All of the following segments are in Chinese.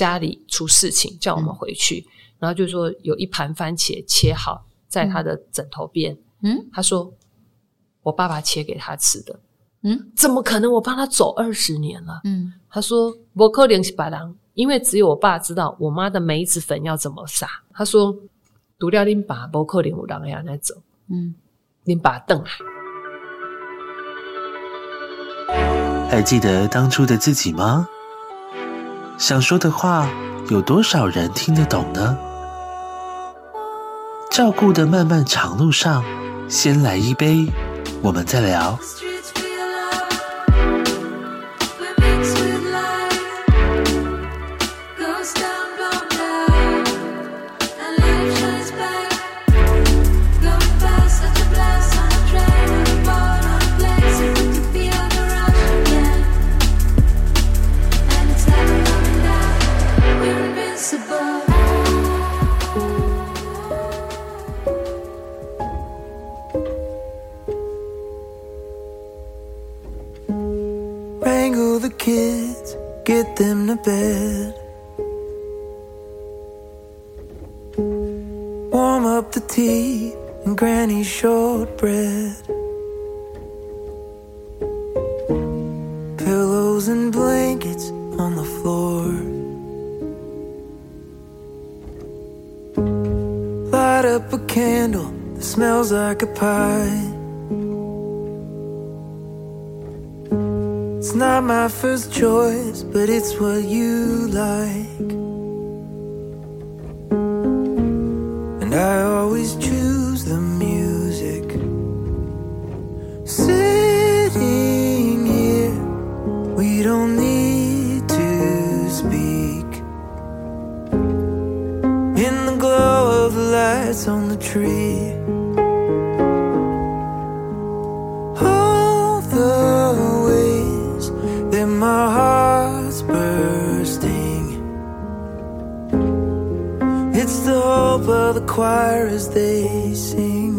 家里出事情，叫我们回去。嗯、然后就说有一盘番茄切好在他的枕头边。嗯，他说我爸爸切给他吃的。嗯，怎么可能？我帮他走二十年了。嗯，他说不可能是别人，因为只有我爸知道我妈的梅子粉要怎么撒。他说独掉拎把不可能有人要来走。嗯，拎把凳啊。还记得当初的自己吗？想说的话，有多少人听得懂呢？照顾的漫漫长路上，先来一杯，我们再聊。them to bed. Warm up the tea and Granny's shortbread. Pillows and blankets on the floor. Light up a candle that smells like a pie. not my first choice, but it's what you like. And I always choose the music. Sitting here, we don't need to speak. In the glow of the lights on the tree. they sing.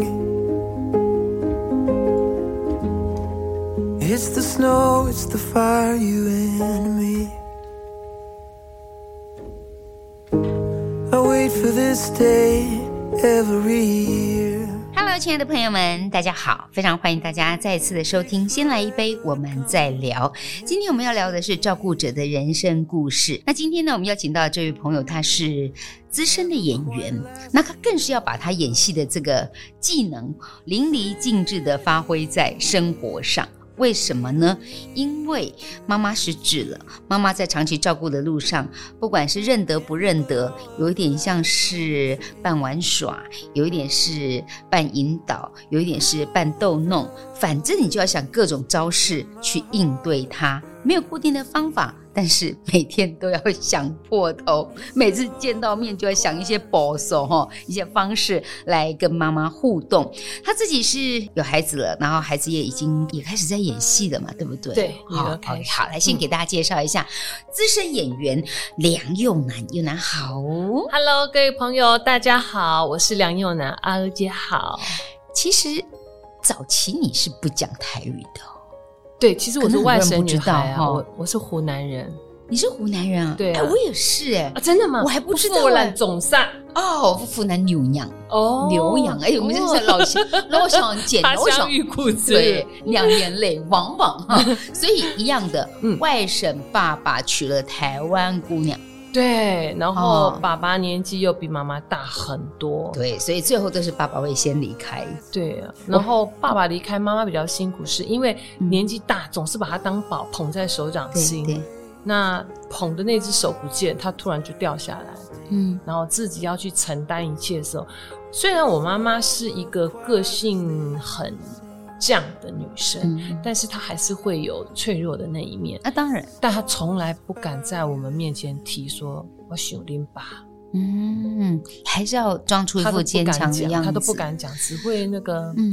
It's the snow, it's the fire you in. 亲爱的朋友们，大家好！非常欢迎大家再次的收听。先来一杯，我们再聊。今天我们要聊的是照顾者的人生故事。那今天呢，我们邀请到这位朋友，他是资深的演员，那他更是要把他演戏的这个技能淋漓尽致的发挥在生活上。为什么呢？因为妈妈失智了，妈妈在长期照顾的路上，不管是认得不认得，有一点像是半玩耍，有一点是半引导，有一点是半逗弄，反正你就要想各种招式去应对它，没有固定的方法。但是每天都要想破头，每次见到面就要想一些保守哈，一些方式来跟妈妈互动。他自己是有孩子了，然后孩子也已经也开始在演戏了嘛，对不对？对，好好，来先给大家介绍一下资深演员梁又南，又南好，Hello，各位朋友，大家好，我是梁又南，阿娥姐好。其实早期你是不讲台语的。对，其实我是外省女孩啊，我我是湖南人，你是湖南人啊？对，哎，我也是哎，真的吗？我还不知道。湖南总山哦，湖南牛羊哦，牛羊哎，我们真是老乡 老乡见老乡遇故知，对，两眼泪汪汪哈，所以一样的，外省爸爸娶了台湾姑娘。对，然后爸爸年纪又比妈妈大很多，对，所以最后都是爸爸会先离开。对啊，然后爸爸离开，妈妈比较辛苦，是因为年纪大，总是把他当宝捧在手掌心。对，那捧的那只手不见，他突然就掉下来。嗯，然后自己要去承担一切的时候，虽然我妈妈是一个个性很。这样的女生，嗯、但是她还是会有脆弱的那一面。那、啊、当然，但她从来不敢在我们面前提说“我想拎吧”。嗯，还是要装出一副坚强的样子。她都不敢讲，只会那个，嗯，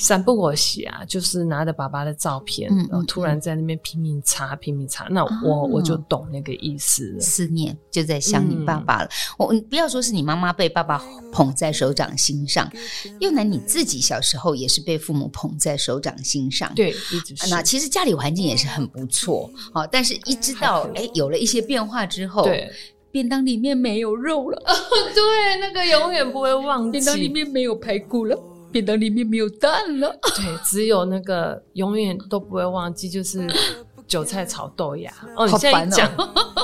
三不我洗啊，就是拿着爸爸的照片，嗯、然后突然在那边拼命擦，拼命擦，那我、哦、我就懂那个意思了，思念就在想你爸爸了。嗯、我不要说是你妈妈被爸爸捧在手掌心上，又南你自己小时候也是被父母捧在手掌心上，对，一直是。那其实家里环境也是很不错，好，但是一直到哎有了一些变化之后，对，便当里面没有肉了，对，那个永远不会忘记，便当里面没有排骨了。便当里面没有蛋了，对，只有那个永远都不会忘记，就是韭菜炒豆芽。哦，你现在一讲，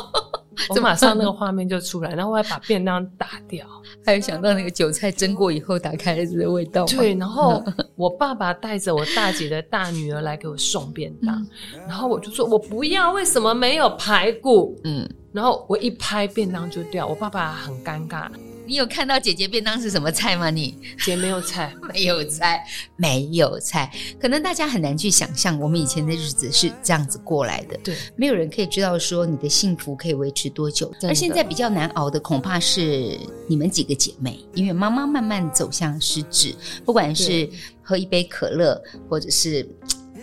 我马上那个画面就出来，然后我还把便当打掉，还有想到那个韭菜蒸过以后打开来的味道。对，然后 我爸爸带着我大姐的大女儿来给我送便当，嗯、然后我就说我不要，为什么没有排骨？嗯，然后我一拍便当就掉，我爸爸很尴尬。你有看到姐姐便当是什么菜吗？你姐没有菜，没有菜，没有菜。可能大家很难去想象，我们以前的日子是这样子过来的。对，没有人可以知道说你的幸福可以维持多久。而现在比较难熬的，恐怕是你们几个姐妹，因为妈妈慢慢走向失智，不管是喝一杯可乐，或者是。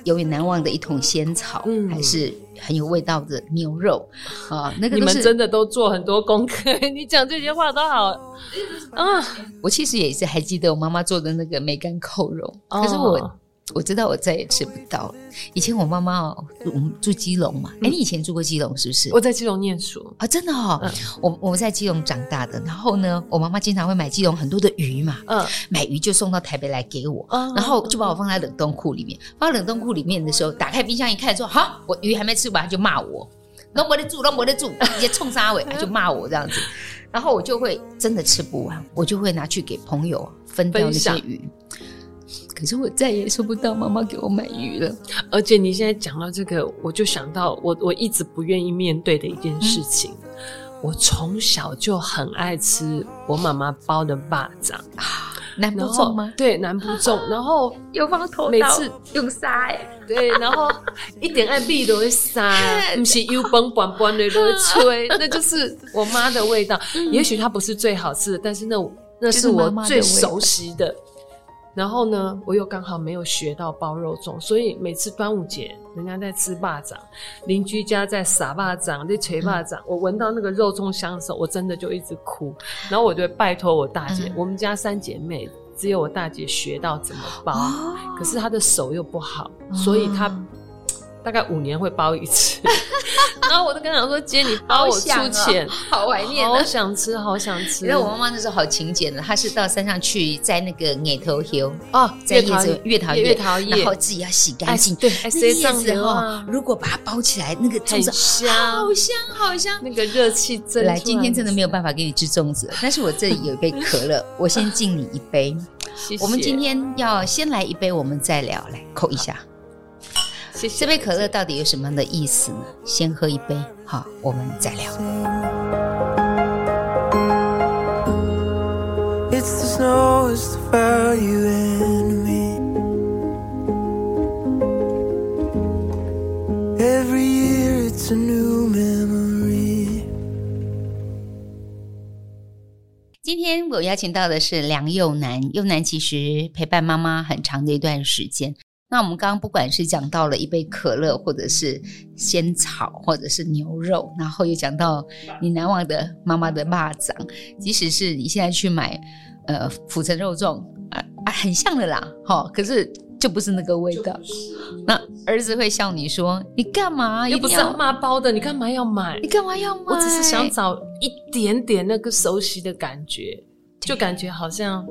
永远难忘的一桶仙草，嗯、还是很有味道的牛肉啊！那个你们真的都做很多功课，你讲这些话都好啊！我其实也是还记得我妈妈做的那个梅干扣肉，哦、可是我。我知道我再也吃不到了。以前我妈妈哦，我们住基隆嘛。哎、嗯，你以前住过基隆是不是？我在基隆念书啊，真的哦。嗯、我我们在基隆长大的，然后呢，我妈妈经常会买基隆很多的鱼嘛。嗯，买鱼就送到台北来给我，嗯、然后就把我放在冷冻库里面。放在冷冻库里面的时候，打开冰箱一看，说：“好，我鱼还没吃完，就骂我，都没得住，都没得住，直接冲沙尾，就骂我这样子。”然后我就会真的吃不完，我就会拿去给朋友分掉那些鱼。可是我再也收不到妈妈给我买鱼了。而且你现在讲到这个，我就想到我我一直不愿意面对的一件事情。嗯、我从小就很爱吃我妈妈包的肉粽啊，南部粽吗？对，南部粽。然后又放头，每次用沙哎，对，然后一点爱币都会沙，不是油崩崩崩的都会吹，那就是我妈的味道。嗯、也许它不是最好吃的，但是那那是我最熟悉的。然后呢，我又刚好没有学到包肉粽，所以每次端午节人家在吃霸掌，邻居家在撒霸掌、在捶霸掌，我闻到那个肉粽香的时候，我真的就一直哭。然后我就拜托我大姐，嗯、我们家三姐妹只有我大姐学到怎么包，哦、可是她的手又不好，所以她。大概五年会包一次，然后我就跟他说：“姐，你包我出钱，好怀念，好想吃，好想吃。”然后我妈妈那时候好勤俭的，她是到山上去摘那个野头叶哦，摘叶子月桃叶，月桃叶，然后自己要洗干净。对，那叶子哈，如果把它包起来，那个粽子香，好香，好香，那个热气蒸。来，今天真的没有办法给你吃粽子，但是我这里有一杯可乐，我先敬你一杯。谢谢。我们今天要先来一杯，我们再聊，来扣一下。谢谢，这杯可乐到底有什么样的意思呢？先喝一杯，好，我们再聊。今天我邀请到的是梁又南，又南其实陪伴妈妈很长的一段时间。那我们刚刚不管是讲到了一杯可乐，或者是仙草，或者是牛肉，然后又讲到你难忘的妈妈的肉粽，即使是你现在去买呃府城肉粽啊啊，很像的啦，哈，可是就不是那个味道。那儿子会笑你说：“你干嘛？又不是阿妈包的，你干嘛要买？你干嘛要买？我只是想找一点点那个熟悉的感觉，就感觉好像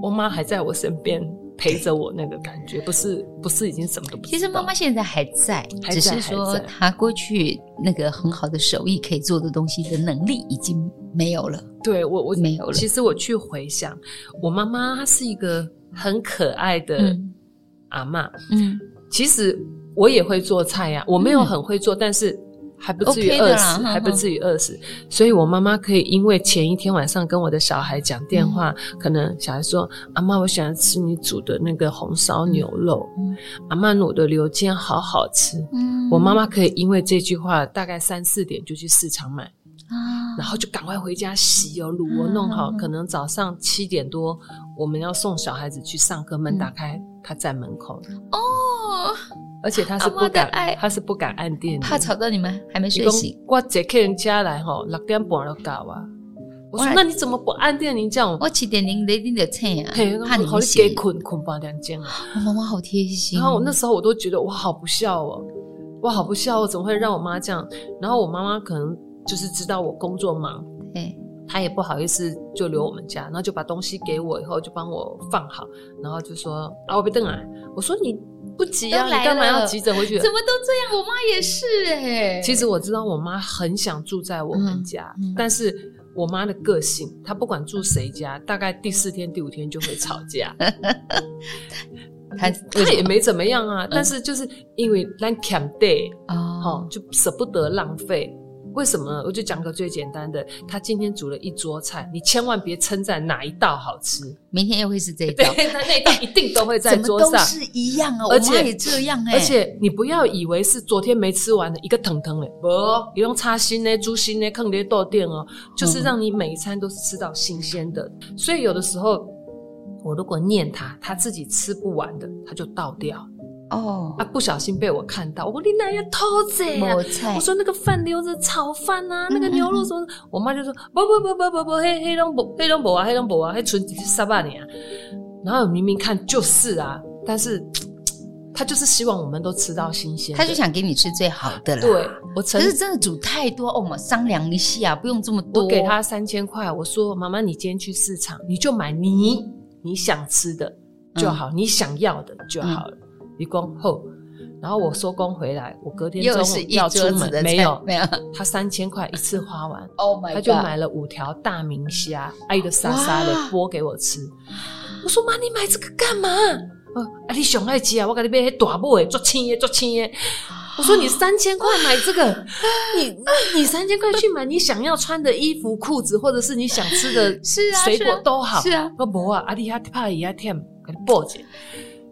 我妈还在我身边。”陪着我那个感觉，不是不是已经什么都不知道。其实妈妈现在还在，还在只是说她过去那个很好的手艺可以做的东西的能力已经没有了。对我我没有了。其实我去回想，我妈妈她是一个很可爱的阿嬷。嗯，其实我也会做菜呀，我没有很会做，嗯、但是。还不至于饿死、还不至于饿死，所以我妈妈可以因为前一天晚上跟我的小孩讲电话，嗯、可能小孩说：“阿妈，我想吃你煮的那个红烧牛肉。嗯”阿妈卤的牛筋好好吃。嗯，我妈妈可以因为这句话，大概三四点就去市场买。啊，然后就赶快回家洗哦、卤哦，弄好。可能早上七点多，我们要送小孩子去上课，门打开，他在门口哦。而且他是不敢，他是不敢按电，怕吵到你们还没睡醒。我接客人家来哈，六点半就到啊。我说那你怎么不按电铃叫？我七点零零的菜啊，怕你们给困困半两钟啊。我妈妈好贴心。然后我那时候我都觉得我好不孝哦，我好不孝，我怎么会让我妈这样？然后我妈妈可能就是知道我工作忙，哎，她也不好意思就留我们家，然后就把东西给我以后就帮我放好，然后就说啊我别等啊，我说你。不急啊，你干嘛要急着回去？怎么都这样？我妈也是哎。其实我知道我妈很想住在我们家，但是我妈的个性，她不管住谁家，大概第四天、第五天就会吵架。她 她也没怎么样啊，但是就是因为咱欠得哦，就舍不得浪费。为什么？我就讲个最简单的，他今天煮了一桌菜，你千万别称赞哪一道好吃，明天又会是这一道，对，那那道一定都会在桌上，都是一样哦。而且也这样哎，而且你不要以为是昨天没吃完的一个腾腾嘞，不，你用叉心呢、猪心呢，坑爹豆店哦，就是让你每一餐都是吃到新鲜的。所以有的时候，我如果念他，他自己吃不完的，他就倒掉。哦啊！不小心被我看到，我说你哪要偷贼啊？我说那个饭留着炒饭啊，那个牛肉什么？我妈就说不不不不不不，黑黑龙不黑龙不啊，黑龙不啊，黑纯几十八年。然后明明看就是啊，但是 他就是希望我们都吃到新鲜，他就想给你吃最好的了。对，我可是真的煮太多哦，我们商量一下，不用这么多。我给他三千块，我说妈妈，你今天去市场，你就买你你想吃的就好，你想要的就好了。一工后，然后我收工回来，我隔天中午要出门，没有没有，他三千块一次花完，Oh my God，他就买了五条大明虾，爱的沙沙的剥给我吃。我说妈，你买这个干嘛？啊，你熊爱吃啊，我给你买大布诶，做青耶做青耶。我说你三千块买这个，你你三千块去买你想要穿的衣服、裤子，或者是你想吃的水果都好，是啊，我不啊，阿弟阿怕伊阿甜，给你剥解。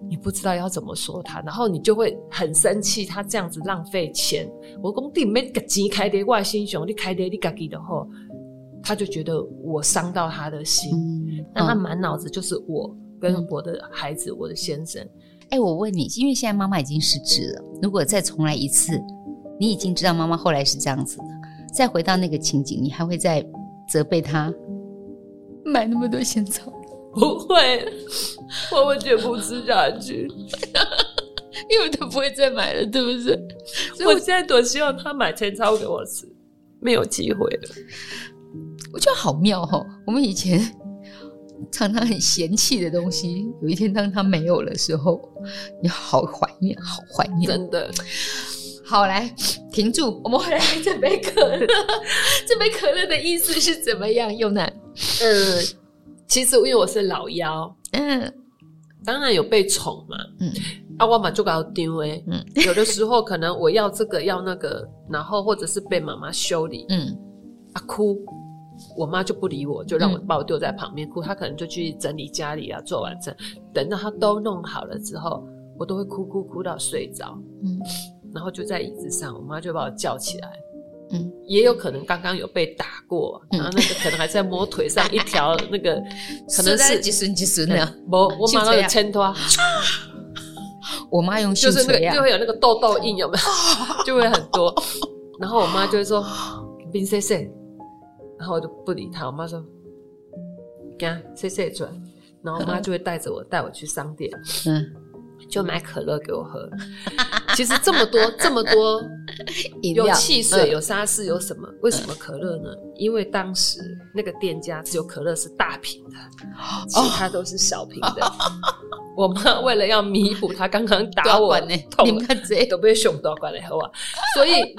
你不知道要怎么说他，然后你就会很生气，他这样子浪费钱。我工地没个钱开的，外心熊你开的你自己的后，他就觉得我伤到他的心，那、嗯、他满脑子就是我跟我的孩子，嗯、我的先生。哎、欸，我问你，因为现在妈妈已经失智了，如果再重来一次，你已经知道妈妈后来是这样子的，再回到那个情景，你还会再责备他买那么多仙草？不会，我会绝不吃下去，因为他不会再买了，对不对？所以我现在多希望他买千超给我吃，没有机会了。我觉得好妙哦，我们以前常常很嫌弃的东西，有一天当他没有的时候，你好怀念，好怀念，真的。好，来停住，我们回来这杯可乐。这杯可乐的意思是怎么样？又难，嗯。其实因为我是老幺，嗯，当然有被宠嘛，嗯，啊，我嘛就搞丢诶，嗯，有的时候可能我要这个要那个，然后或者是被妈妈修理，嗯，啊哭，我妈就不理我，就让我把我丢在旁边。哭，她可能就去整理家里啊，做完整，等到她都弄好了之后，我都会哭哭哭到睡着，嗯，然后就在椅子上，我妈就把我叫起来。嗯，也有可能刚刚有被打过，然后那个可能还在摸腿上一条那个，可能是几孙几孙的。我我妈有牵拖，我妈用就是那个就会有那个痘痘印，有没有？就会很多。然后我妈就会说冰塞塞，然后我就不理她。我妈说，干塞塞转，然后我妈就会带着我带我去商店。嗯。就买可乐给我喝。其实这么多这么多 有汽水有沙士有什么？为什么可乐呢？因为当时那个店家只有可乐是大瓶的，其他都是小瓶的。我妈为了要弥补她刚刚打我，你们看这都被熊夺过来喝啊！所以，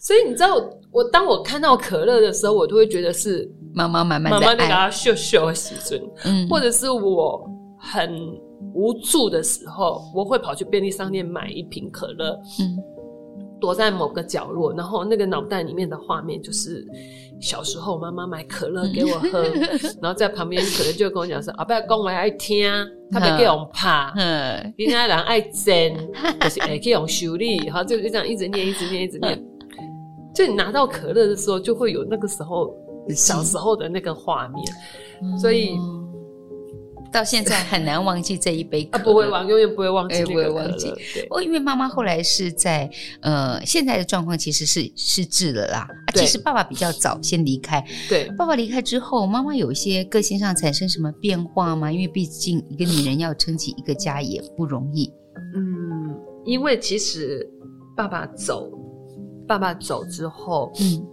所以你知道我，我当我看到可乐的时候，我都会觉得是妈妈慢慢妈妈在给他秀秀的时阵，嗯，或者是我很。无助的时候，我会跑去便利商店买一瓶可乐，嗯，躲在某个角落，然后那个脑袋里面的画面就是小时候妈妈买可乐给我喝，嗯、然后在旁边可能就跟我讲说：“啊，不要讲我爱听，他别 给我怕，嗯，人家人爱争，就是爱去用修理，然后就就这样一直念，一直念，一直念。就你拿到可乐的时候，就会有那个时候小时候的那个画面，嗯、所以。到现在 很难忘记这一杯可乐，啊，不会忘，永远不会忘记，不会忘记。我因为妈妈后来是在呃，现在的状况其实是失智了啦。啊，其实爸爸比较早先离开。对，爸爸离开之后，妈妈有一些个性上产生什么变化吗？因为毕竟一个女人要撑起一个家也不容易。嗯，因为其实爸爸走，爸爸走之后，嗯，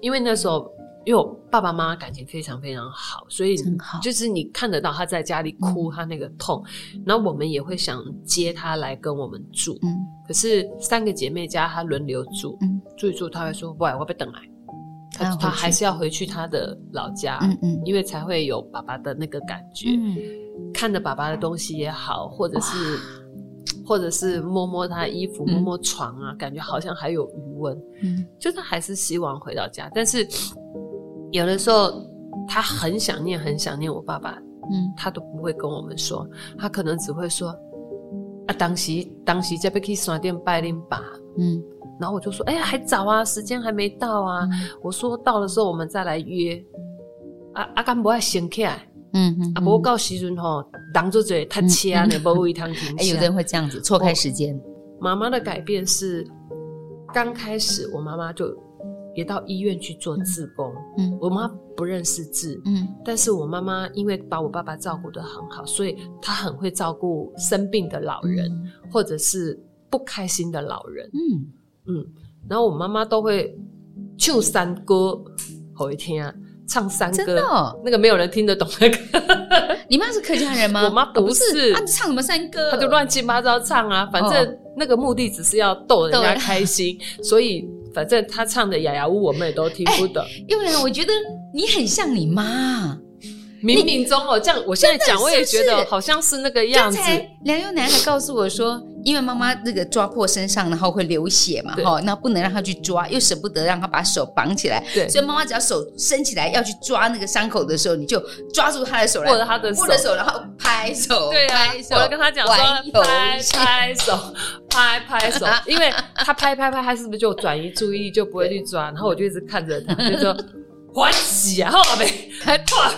因为那时候。因为我爸爸妈妈感情非常非常好，所以就是你看得到他在家里哭，他那个痛，嗯、然后我们也会想接他来跟我们住。嗯，可是三个姐妹家他轮流住，嗯，住一住他会说：“喂，我被等来。”他他还是要回去他的老家，嗯嗯，因为才会有爸爸的那个感觉。嗯，看着爸爸的东西也好，或者是或者是摸摸他的衣服，摸摸床啊，感觉好像还有余温。嗯，就是还是希望回到家，但是。有的时候，他很想念，很想念我爸爸，嗯，他都不会跟我们说，他可能只会说，啊，当时当时这边去商店拜领爸，嗯，然后我就说，哎呀，还早啊，时间还没到啊，嗯、我说到的时候我们再来约，啊啊，敢不爱先起来，嗯嗯，啊，不过到时阵吼，当做这他切啊，你不会一趟停。哎，有的人会这样子错开时间。妈妈的改变是，刚开始我妈妈就。也到医院去做志工，嗯，嗯，我妈不认识字，嗯，但是我妈妈因为把我爸爸照顾得很好，所以她很会照顾生病的老人，嗯，或者是不开心的老人，嗯嗯，然后我妈妈都会唱山歌，好一听啊，唱山歌，真的哦，那个没有人听得懂那个。你妈是客家人吗？我妈不是，她唱什么山歌？她就乱七八糟唱啊，反正那个目的只是要逗人家开心，所以。反正他唱的《雅雅屋》，我们也都听不懂。因为我觉得你很像你妈，冥冥中哦，这样我现在讲，我也觉得好像是那个样子。梁优男还告诉我说，因为妈妈那个抓破身上，然后会流血嘛，哈，那不能让他去抓，又舍不得让他把手绑起来，对，所以妈妈只要手伸起来要去抓那个伤口的时候，你就抓住他的手，握着他的手，握着手，然后拍手，对啊，我要跟他讲说，拍拍手。拍拍手，因为他拍拍拍，他是不是就转移注意力，就不会去抓？然后我就一直看着他，就说烦死啊！后边还怕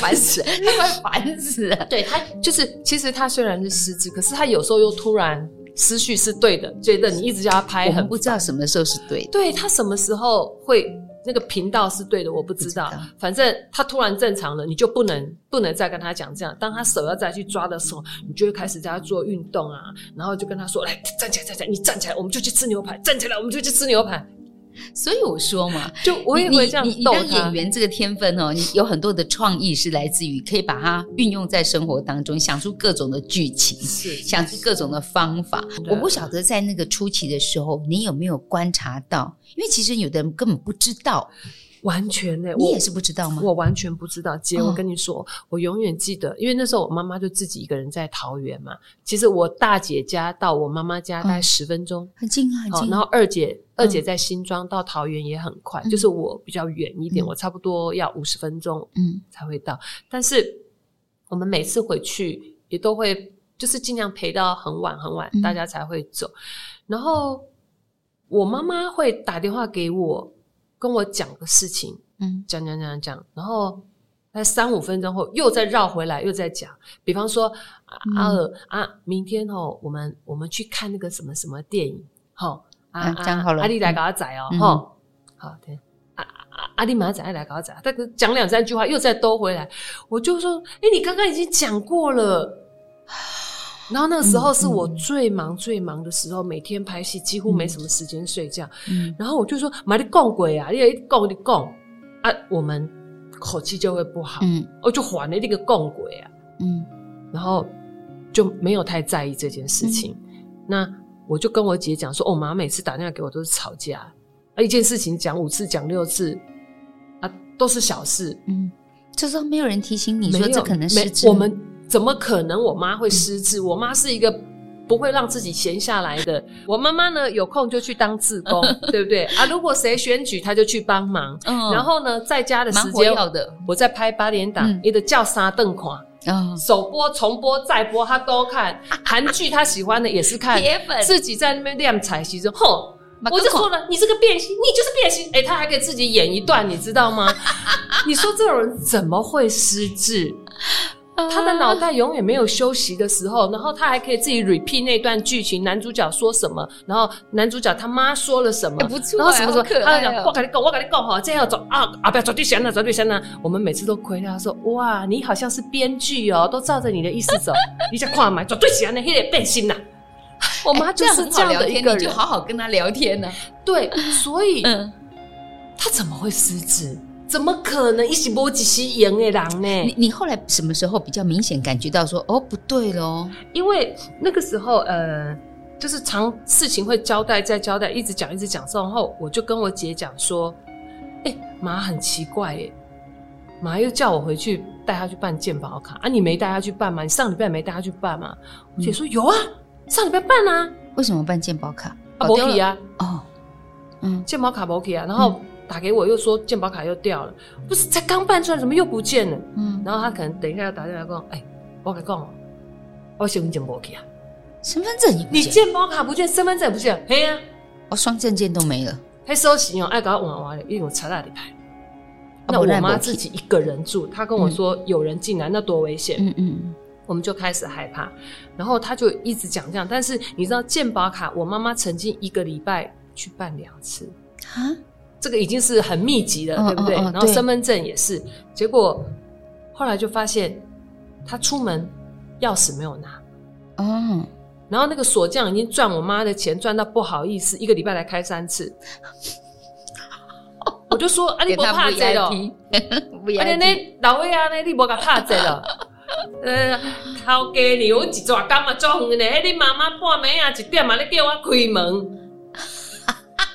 烦死，他快烦死了。对他就是，其实他虽然是失智，可是他有时候又突然思绪是对的，觉得你一直叫他拍，很不知道什么时候是对的。对他什么时候会？那个频道是对的，我不知道。知道反正他突然正常了，你就不能不能再跟他讲这样。当他手要再去抓的时候，你就会开始在他做运动啊，然后就跟他说：“来，站起来，站起来，你站起来，我们就去吃牛排。站起来，我们就去吃牛排。”所以我说嘛，就我也会这样逗他。你，你，你当演员这个天分哦，你有很多的创意是来自于可以把它运用在生活当中，想出各种的剧情，是想出各种的方法。我不晓得在那个初期的时候，你有没有观察到？因为其实有的人根本不知道。完全呢、欸，你也是不知道吗？我完全不知道，姐，我跟你说，哦、我永远记得，因为那时候我妈妈就自己一个人在桃园嘛。其实我大姐家到我妈妈家大概十分钟，很近啊，很近。然后二姐，二姐在新庄到桃园也很快，嗯、就是我比较远一点，嗯、我差不多要五十分钟，嗯，才会到。但是我们每次回去也都会，就是尽量陪到很晚很晚，大家才会走。嗯、然后我妈妈会打电话给我。跟我讲个事情，嗯，讲讲讲讲，然后在三五分钟后又再绕回来，又再讲。比方说，阿尔啊，明天哦，我们我们去看那个什么什么电影，好啊，讲好了，阿丽来搞阿仔哦，哈，好对，阿阿阿丽马上仔来搞仔，但是讲两三句话又再兜回来，我就说，哎，你刚刚已经讲过了。然后那个时候是我最忙最忙的时候，嗯、每天拍戏几乎没什么时间睡觉。嗯、然后我就说：“妈的，供鬼啊！你一讲你供啊，我们口气就会不好。嗯，我就还了那个供鬼啊。嗯，然后就没有太在意这件事情。嗯、那我就跟我姐讲说：‘哦，妈，每次打电话给我都是吵架，啊，一件事情讲五次讲六次，啊，都是小事。’嗯，这时候没有人提醒你说这可能是我们。怎么可能？我妈会失智。我妈是一个不会让自己闲下来的。我妈妈呢，有空就去当志工，对不对啊？如果谁选举，她就去帮忙。然后呢，在家的时间，的我在拍八点档，也得叫三顿看，首播、重播、再播，她都看。韩剧她喜欢的也是看。铁粉自己在那边练彩，其实吼，我就说了，你这个变心，你就是变心。哎、欸，他还给自己演一段，你知道吗？你说这种人怎么会失智？他的脑袋永远没有休息的时候，然后他还可以自己 repeat 那段剧情，男主角说什么，然后男主角他妈说了什么，欸、不错、然后什么什么，喔、他讲我跟你讲，我跟你讲哈，这样要走啊啊，不要走对象了，走对象了。我们每次都亏他说，哇，你好像是编剧哦，都照着你的意思走，你想跨买走对象呢，黑得变心呐。我妈就是这样的一个人，你就好好跟他聊天呢、啊。对，所以、嗯、他怎么会失智？怎么可能一起波几时赢的狼呢？你你后来什么时候比较明显感觉到说哦不对喽？因为那个时候呃，就是常事情会交代再交代，一直讲一直讲，然后我就跟我姐讲说，哎、欸，妈很奇怪哎，妈又叫我回去带她去办健保卡啊，你没带她去办吗？你上礼拜没带她去办吗？嗯、我姐说有啊，上礼拜办啊。为什么办健保卡？啊，没去啊。哦，嗯，健保卡没去啊，然后。嗯打给我又说健保卡又掉了，不是才刚办出来，怎么又不见了？嗯，然后他可能等一下要打电话说，哎、欸，我跟你讲，我身份证不见，身份证你健保卡不见，身份证不见，嘿呀、啊，我双证件都没了，还收起哦，爱搞娃娃的，因为我查那里牌。那我妈自己一个人住，她跟我说有人进来，那多危险。嗯嗯，我们就开始害怕，然后她就一直讲这样，但是你知道健保卡，我妈妈曾经一个礼拜去办两次啊。这个已经是很密集了，对不对？然后身份证也是，结果后来就发现他出门钥匙没有拿，嗯，然后那个锁匠已经赚我妈的钱赚到不好意思，一个礼拜来开三次，我就说啊，你不怕贼了？而且那老魏啊，那你不怕贼了？呃，头家牛一抓干嘛装的呢？哎，你妈妈半暝啊一点嘛，你叫我开门。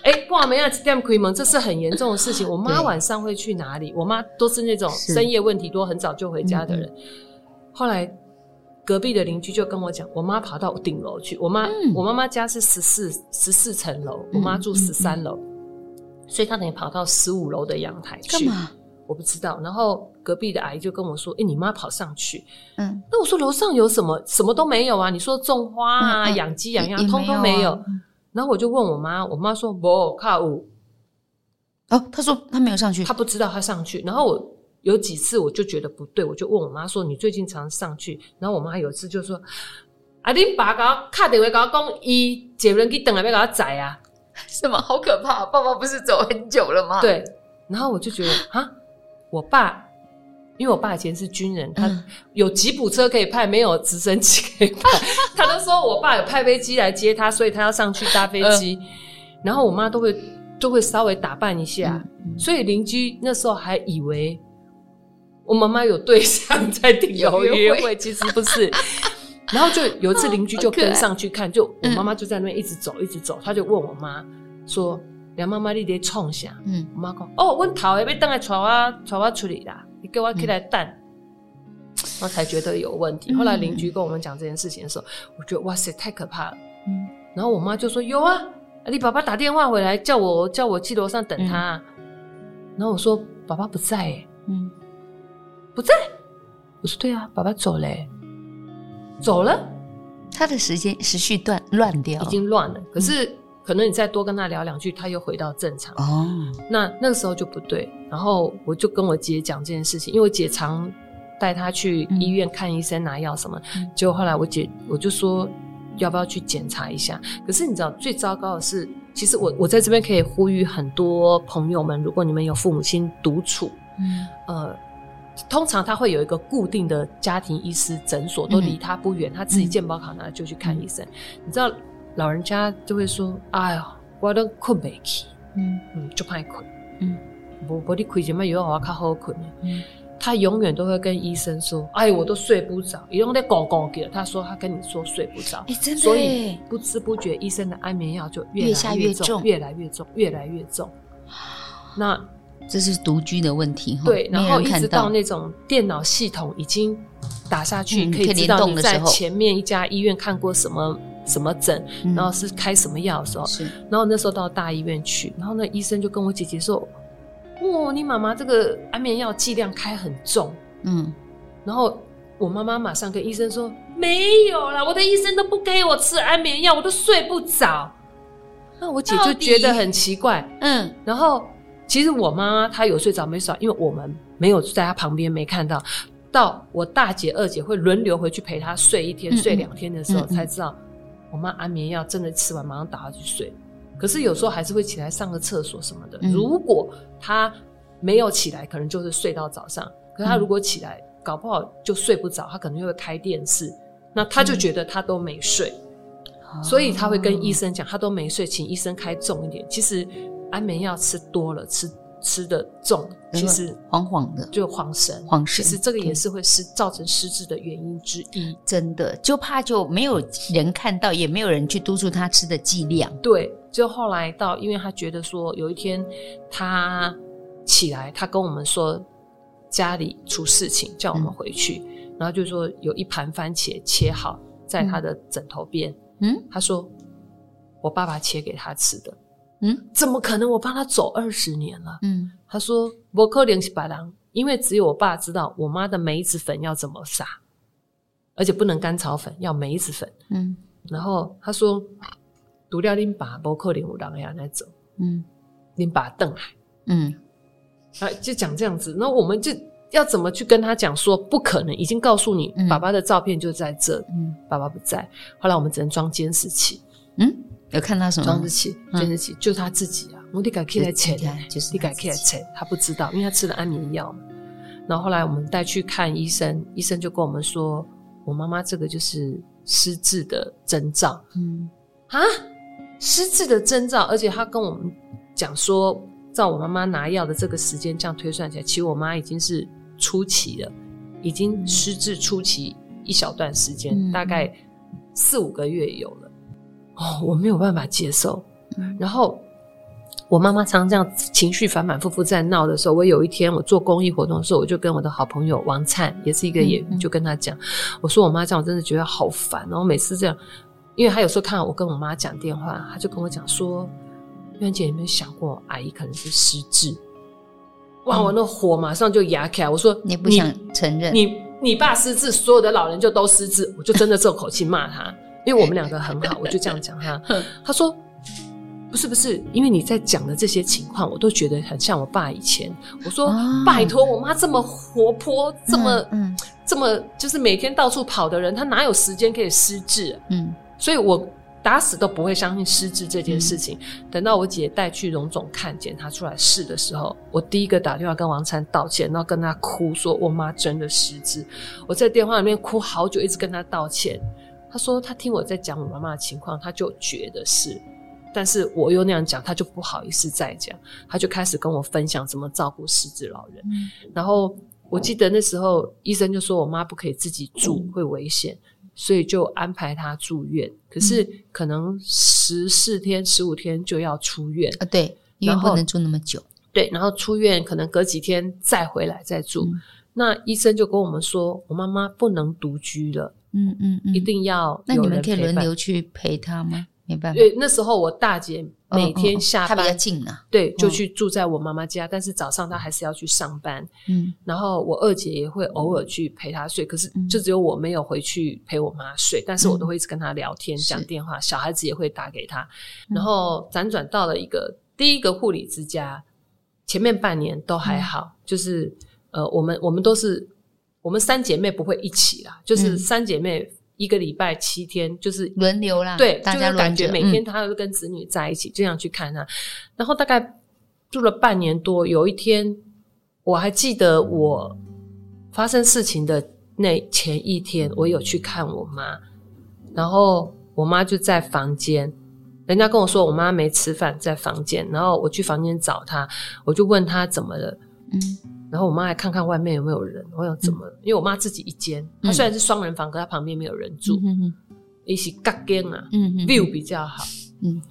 哎，挂门啊，这样开门，这是很严重的事情。我妈晚上会去哪里？我妈都是那种深夜问题多，很早就回家的人。嗯、后来隔壁的邻居就跟我讲，我妈跑到顶楼去。我妈，嗯、我妈妈家是十四十四层楼，我妈住十三楼，所以她等于跑到十五楼的阳台去。干嘛？我不知道。然后隔壁的阿姨就跟我说：“哎，你妈跑上去。”嗯，那我说楼上有什么？什么都没有啊！你说种花啊、养鸡养鸭，通通没有。然后我就问我妈，我妈说不，靠五。哦，她说她没有上去，她不知道她上去。然后我有几次我就觉得不对，我就问我妈说：“你最近常上去？”然后我妈有一次就说：“啊，你爸给我打电话给我讲，伊接人去等来要给我载啊，什么好可怕？爸爸不是走很久了吗？”对。然后我就觉得啊，我爸。因为我爸以前是军人，他有吉普车可以派，没有直升机可以派。他都说我爸有派飞机来接他，所以他要上去搭飞机。然后我妈都会都会稍微打扮一下，所以邻居那时候还以为我妈妈有对象在顶楼约会，其实不是。然后就有一次邻居就跟上去看，就我妈妈就在那边一直走一直走，他就问我妈说：“梁妈妈，你在冲啥？”嗯，我妈讲：“哦，我头要等来带我带我出来啦。”你给我起来蛋，我、嗯、才觉得有问题。后来邻居跟我们讲这件事情的时候，我觉得哇塞，太可怕了。嗯，然后我妈就说有啊，你爸爸打电话回来叫我叫我去楼上等他。嗯、然后我说爸爸不在，嗯，不在。我说对啊，爸爸走嘞，走了。他的时间时序断乱掉，已经乱了。可是。嗯可能你再多跟他聊两句，他又回到正常。哦，那那个时候就不对。然后我就跟我姐讲这件事情，因为我姐常带他去医院看医生拿药什么。嗯、结果后来我姐我就说要不要去检查一下？可是你知道最糟糕的是，其实我我在这边可以呼吁很多朋友们，如果你们有父母亲独处，嗯，呃，通常他会有一个固定的家庭医师诊所，都离他不远，嗯、他自己健保卡拿就去看医生。嗯、你知道？老人家就会说：“哎呦，我都困不起，嗯。嗯，就怕困，嗯，我我的亏什么以后我要靠好困。嗯，他永远都会跟医生说：‘哎，我都睡不着。’一用在讲讲给他说他跟你说睡不着，欸、真的，所以不知不觉医生的安眠药就越来越重，越来越重，越来越重。那这是独居的问题，对，然后一直到那种电脑系统已经打下去，嗯、可以知道你在前面一家医院看过什么。”什么诊，然后是开什么药的时候，是，然后那时候到大医院去，然后那医生就跟我姐姐说：“哦，你妈妈这个安眠药剂量开很重。”嗯，然后我妈妈马上跟医生说：“没有啦，我的医生都不给我吃安眠药，我都睡不着。”那我姐就觉得很奇怪，嗯，然后其实我妈妈她有睡着没睡着，因为我们没有在她旁边，没看到。到我大姐、二姐会轮流回去陪她睡一天、嗯、睡两天的时候，嗯、才知道我妈安眠药真的吃完马上打下去睡。可是有时候还是会起来上个厕所什么的。嗯、如果她没有起来，可能就是睡到早上。可是她如果起来，嗯、搞不好就睡不着，她可能就会开电视。那她就觉得她都没睡，嗯、所以她会跟医生讲，她都没睡，请医生开重一点。其实安眠药吃多了，吃。吃的重，其实晃晃的，就晃神，晃神。其实这个也是会失造成失智的原因之一。真的，就怕就没有人看到，也没有人去督促他吃的剂量。对，就后来到，因为他觉得说，有一天他起来，他跟我们说家里出事情，叫我们回去，嗯、然后就说有一盘番茄切好在他的枕头边。嗯，他说我爸爸切给他吃的。嗯，怎么可能？我帮他走二十年了。嗯，他说不可能是白狼，因为只有我爸知道我妈的梅子粉要怎么撒，而且不能干草粉，要梅子粉。嗯，然后他说，独掉拎把不可能有人要来走。嗯，拎把邓海。嗯，啊，就讲这样子。那我们就要怎么去跟他讲说不可能？已经告诉你，爸爸的照片就在这。嗯，爸爸不在。后来我们只能装监视器。嗯。有看他什么？装置器，监视器，就他自己啊！我得改 K 来切，就是你改 K 来切，他不知道，因为他吃了安眠药嘛。然后后来我们带去看医生，医生就跟我们说，我妈妈这个就是失智的征兆。嗯啊，失智的征兆，而且他跟我们讲说，照我妈妈拿药的这个时间这样推算起来，其实我妈已经是初期了，已经失智初期一小段时间，嗯、大概四五个月有了。哦，我没有办法接受。嗯、然后我妈妈常常这样情绪反反复复在闹的时候，我有一天我做公益活动的时候，我就跟我的好朋友王灿，也是一个演员，就跟他讲，我说我妈这样，我真的觉得好烦。然后每次这样，因为他有时候看到我跟我妈讲电话，他就跟我讲说：“渊姐，有没有想过阿姨可能是失智？”哇，我那火马上就压开。我说：“你不想承认？你你，你爸失智，所有的老人就都失智。”我就真的这口气骂他。因为我们两个 很好，我就这样讲他。他说：“不是不是，因为你在讲的这些情况，我都觉得很像我爸以前。”我说：“拜托，我妈这么活泼，这么嗯，这么就是每天到处跑的人，她哪有时间可以失智？嗯，所以我打死都不会相信失智这件事情。等到我姐带去荣总看检查出来是的时候，我第一个打电话跟王灿道歉，然后跟他哭说我妈真的失智。我在电话里面哭好久，一直跟他道歉。”他说：“他听我在讲我妈妈的情况，他就觉得是，但是我又那样讲，他就不好意思再讲，他就开始跟我分享怎么照顾失智老人。嗯、然后我记得那时候医生就说我妈不可以自己住，会危险，嗯、所以就安排她住院。可是可能十四天、十五天就要出院啊？对，因为不能住那么久。对，然后出院可能隔几天再回来再住。嗯、那医生就跟我们说，我妈妈不能独居了。”嗯嗯嗯，一定要。那你们可以轮流去陪他吗？没办法。对，那时候我大姐每天下班，她比较近啊，对，就去住在我妈妈家。但是早上她还是要去上班。嗯。然后我二姐也会偶尔去陪她睡，可是就只有我没有回去陪我妈睡。但是我都会一直跟她聊天、讲电话，小孩子也会打给她。然后辗转到了一个第一个护理之家，前面半年都还好，就是呃，我们我们都是。我们三姐妹不会一起啦，就是三姐妹一个礼拜七天，就是轮流啦。对，大家感觉每天她都跟子女在一起，这样去看她。然后大概住了半年多，有一天我还记得我发生事情的那前一天，我有去看我妈，然后我妈就在房间，人家跟我说我妈没吃饭，在房间，然后我去房间找她，我就问她怎么了，嗯。然后我妈还看看外面有没有人，我想怎么？嗯、因为我妈自己一间，她虽然是双人房，嗯、可她旁边没有人住，一起隔间啊，view 比较好。嗯，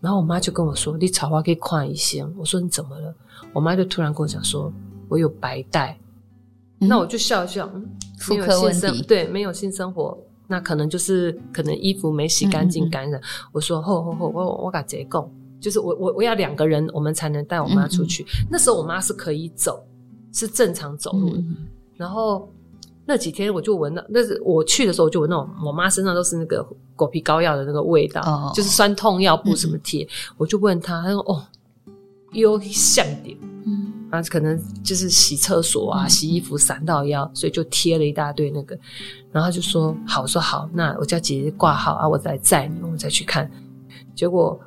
然后我妈就跟我说：“你草花可以看一些。”我说：“你怎么了？”我妈就突然跟我讲说：“我有白带。嗯”那我就笑一笑，嗯，妇科问题，对，没有性生活，那可能就是可能衣服没洗干净感染。嗯、我说：“吼吼吼，我我跟姐讲，就是我我我要两个人，我们才能带我妈出去。嗯、那时候我妈是可以走。是正常走路的，嗯、然后那几天我就闻到，那是我去的时候我就闻到我妈身上都是那个狗皮膏药的那个味道，哦、就是酸痛药布什么贴。嗯、我就问他，他说：“哦，有像点，嗯，啊，可能就是洗厕所啊、嗯、洗衣服闪到腰，所以就贴了一大堆那个。然后他就说好，我说好，那我叫姐姐挂号啊，我再载你，我再去看。结果。”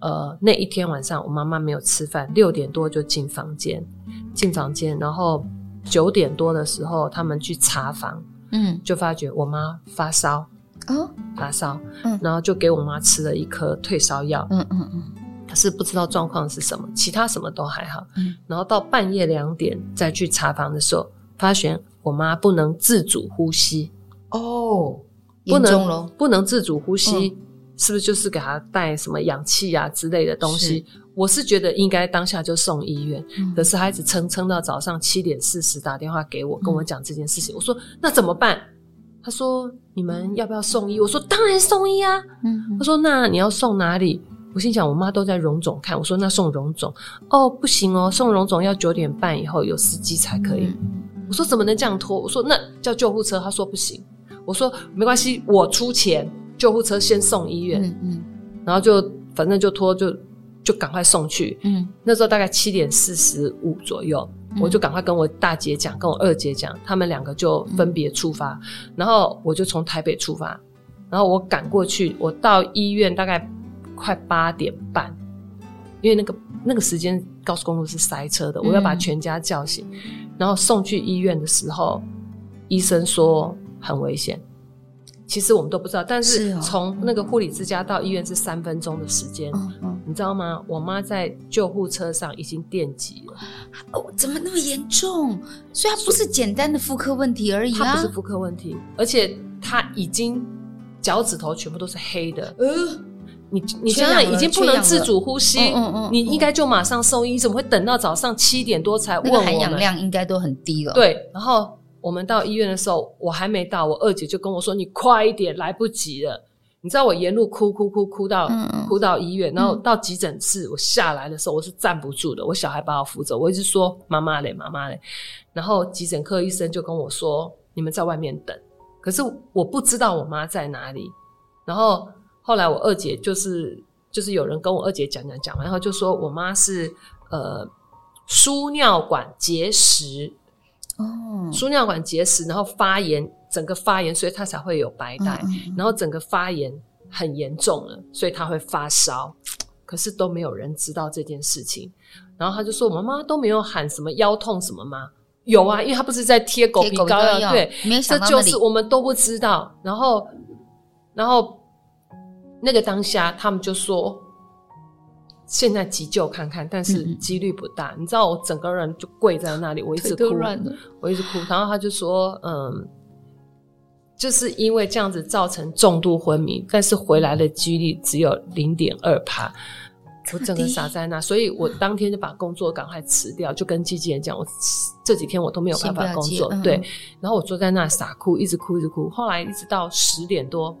呃，那一天晚上，我妈妈没有吃饭，六点多就进房间，进房间，然后九点多的时候，他们去查房，嗯，就发觉我妈发烧，哦，发烧，嗯，然后就给我妈吃了一颗退烧药，嗯嗯嗯，可是不知道状况是什么，其他什么都还好，嗯，然后到半夜两点再去查房的时候，发现我妈不能自主呼吸，哦，不能，不能自主呼吸。嗯是不是就是给他带什么氧气啊之类的东西？是我是觉得应该当下就送医院，嗯、可是孩子撑撑到早上七点四十打电话给我，跟我讲这件事情。嗯、我说那怎么办？他说你们要不要送医？我说当然送医啊。嗯嗯他说那你要送哪里？我心想我妈都在荣总看，我说那送荣总哦不行哦，送荣总要九点半以后有司机才可以。嗯、我说怎么能这样拖？我说那叫救护车，他说不行。我说没关系，我出钱。救护车先送医院，嗯嗯，然后就反正就拖就就赶快送去，嗯，那时候大概七点四十五左右，嗯、我就赶快跟我大姐讲，跟我二姐讲，他们两个就分别出发，嗯、然后我就从台北出发，然后我赶过去，我到医院大概快八点半，因为那个那个时间高速公路是塞车的，我要把全家叫醒，嗯、然后送去医院的时候，医生说很危险。其实我们都不知道，但是从那个护理之家到医院是三分钟的时间，嗯嗯、你知道吗？我妈在救护车上已经电击了，哦，怎么那么严重？所以它不是简单的妇科问题而已啊，它不是妇科问题，而且她已经脚趾头全部都是黑的，呃，你你想想已经不能自主呼吸，嗯嗯嗯、你应该就马上送医，怎么会等到早上七点多才问我？那个含氧量应该都很低了，对，然后。我们到医院的时候，我还没到，我二姐就跟我说：“你快一点，来不及了。”你知道我沿路哭哭哭哭到、嗯、哭到医院，然后到急诊室，我下来的时候我是站不住的，我小孩把我扶走，我一直说：“妈妈嘞，妈妈嘞。”然后急诊科医生就跟我说：“你们在外面等。”可是我不知道我妈在哪里。然后后来我二姐就是就是有人跟我二姐讲讲讲完，然后就说我妈是呃输尿管结石。哦，输尿管结石，然后发炎，整个发炎，所以它才会有白带，嗯嗯、然后整个发炎很严重了，所以他会发烧，可是都没有人知道这件事情。然后他就说：“我妈妈都没有喊什么腰痛什么吗？”有啊，因为他不是在贴狗皮膏药，对，这就是我们都不知道。然后，然后那个当下，他们就说。现在急救看看，但是几率不大。嗯、你知道，我整个人就跪在那里，我一直哭，我一直哭。然后他就说：“嗯，就是因为这样子造成重度昏迷，但是回来的几率只有零点二趴。”我整个傻在那，所以我当天就把工作赶快辞掉，就跟经纪人讲，我这几天我都没有办法工作。嗯、对，然后我坐在那傻哭，一直哭，一直哭。后来一直到十点多。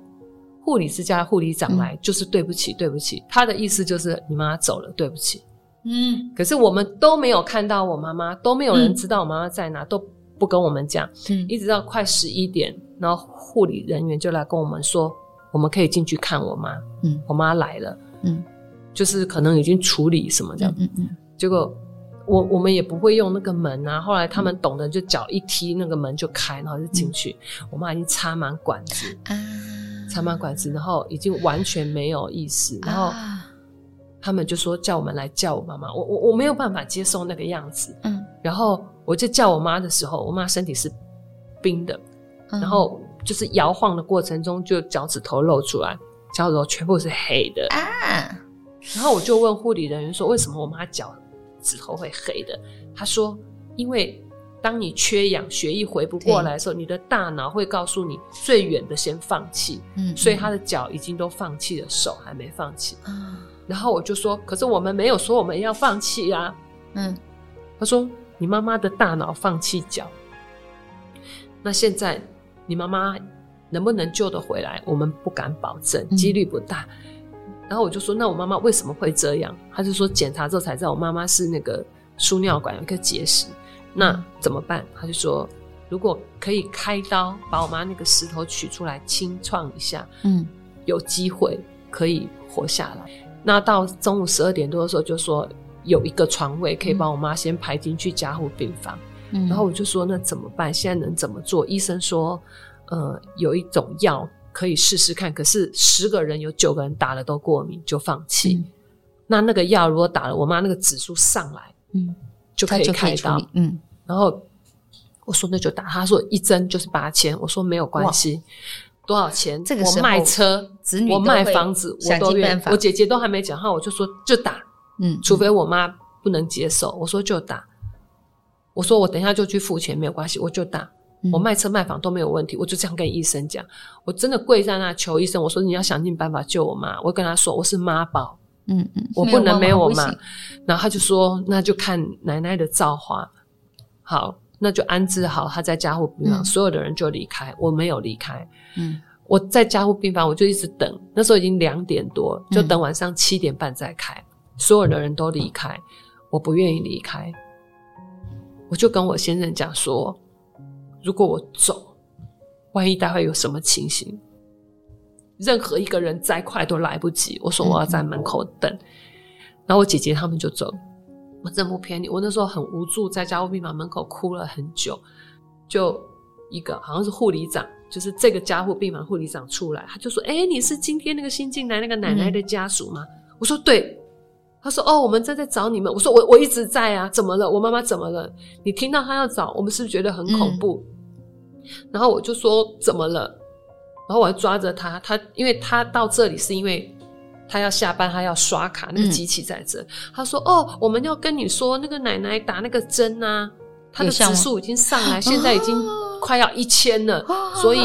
护理之家护理长来，就是对不起，对不起。他的意思就是你妈走了，对不起。嗯，可是我们都没有看到我妈妈，都没有人知道我妈妈在哪，都不跟我们讲。嗯，一直到快十一点，然后护理人员就来跟我们说，我们可以进去看我妈。嗯，我妈来了。嗯，就是可能已经处理什么这样。嗯嗯。结果我我们也不会用那个门啊。后来他们懂得，就脚一踢，那个门就开，然后就进去。我妈已经插满管子。啊。插满管子，然后已经完全没有意识，然后他们就说叫我们来叫我妈妈，我我我没有办法接受那个样子，嗯，然后我就叫我妈的时候，我妈身体是冰的，然后就是摇晃的过程中，就脚趾头露出来，脚趾头全部是黑的。啊，然后我就问护理人员说，为什么我妈脚趾头会黑的？他说因为。当你缺氧、血液回不过来的时候，你的大脑会告诉你最远的先放弃。嗯，所以他的脚已经都放弃了，手还没放弃。嗯，然后我就说：“可是我们没有说我们要放弃啊。”嗯，他说：“你妈妈的大脑放弃脚，那现在你妈妈能不能救得回来？我们不敢保证，几率不大。嗯”然后我就说：“那我妈妈为什么会这样？”他就说：“检查之后才知道，我妈妈是那个输尿管有一个结石。”那怎么办？他就说，如果可以开刀把我妈那个石头取出来清创一下，嗯，有机会可以活下来。那到中午十二点多的时候，就说有一个床位可以帮我妈先排进去加护病房。嗯，然后我就说那怎么办？现在能怎么做？医生说，呃，有一种药可以试试看，可是十个人有九个人打了都过敏，就放弃。嗯、那那个药如果打了，我妈那个指数上来，嗯，就可以开刀。嗯，然后我说那就打。他说一针就是八千。我说没有关系，多少钱？这个我卖车，子女我卖房子，我都愿。我姐姐都还没讲话，我就说就打。嗯，除非我妈不能接受，我说就打。我说我等一下就去付钱，没有关系，我就打。嗯、我卖车卖房都没有问题，我就这样跟医生讲。我真的跪在那求医生，我说你要想尽办法救我妈。我跟他说我是妈宝，嗯嗯，我不能没有我妈。然后他就说那就看奶奶的造化，好，那就安置好她在加护病房，嗯、所有的人就离开，我没有离开。嗯，我在加护病房，我就一直等，那时候已经两点多，就等晚上七点半再开，嗯、所有的人都离开，我不愿意离开。我就跟我先生讲说，如果我走，万一待会有什么情形，任何一个人再快都来不及。我说我要在门口等，嗯、然后我姐姐他们就走。我真不骗你，我那时候很无助，在家务病房门口哭了很久。就一个好像是护理长，就是这个家护病房护理长出来，他就说：“哎、欸，你是今天那个新进来那个奶奶的家属吗？”嗯、我说：“对。”他说：“哦，我们正在找你们。”我说：“我我一直在啊，怎么了？我妈妈怎么了？你听到他要找我们，是不是觉得很恐怖？”嗯、然后我就说：“怎么了？”然后我还抓着他，他因为他到这里是因为他要下班，他要刷卡，那个机器在这。嗯、他说：“哦，我们要跟你说，那个奶奶打那个针啊，她的指数已经上来，现在已经快要一千了，哦、所以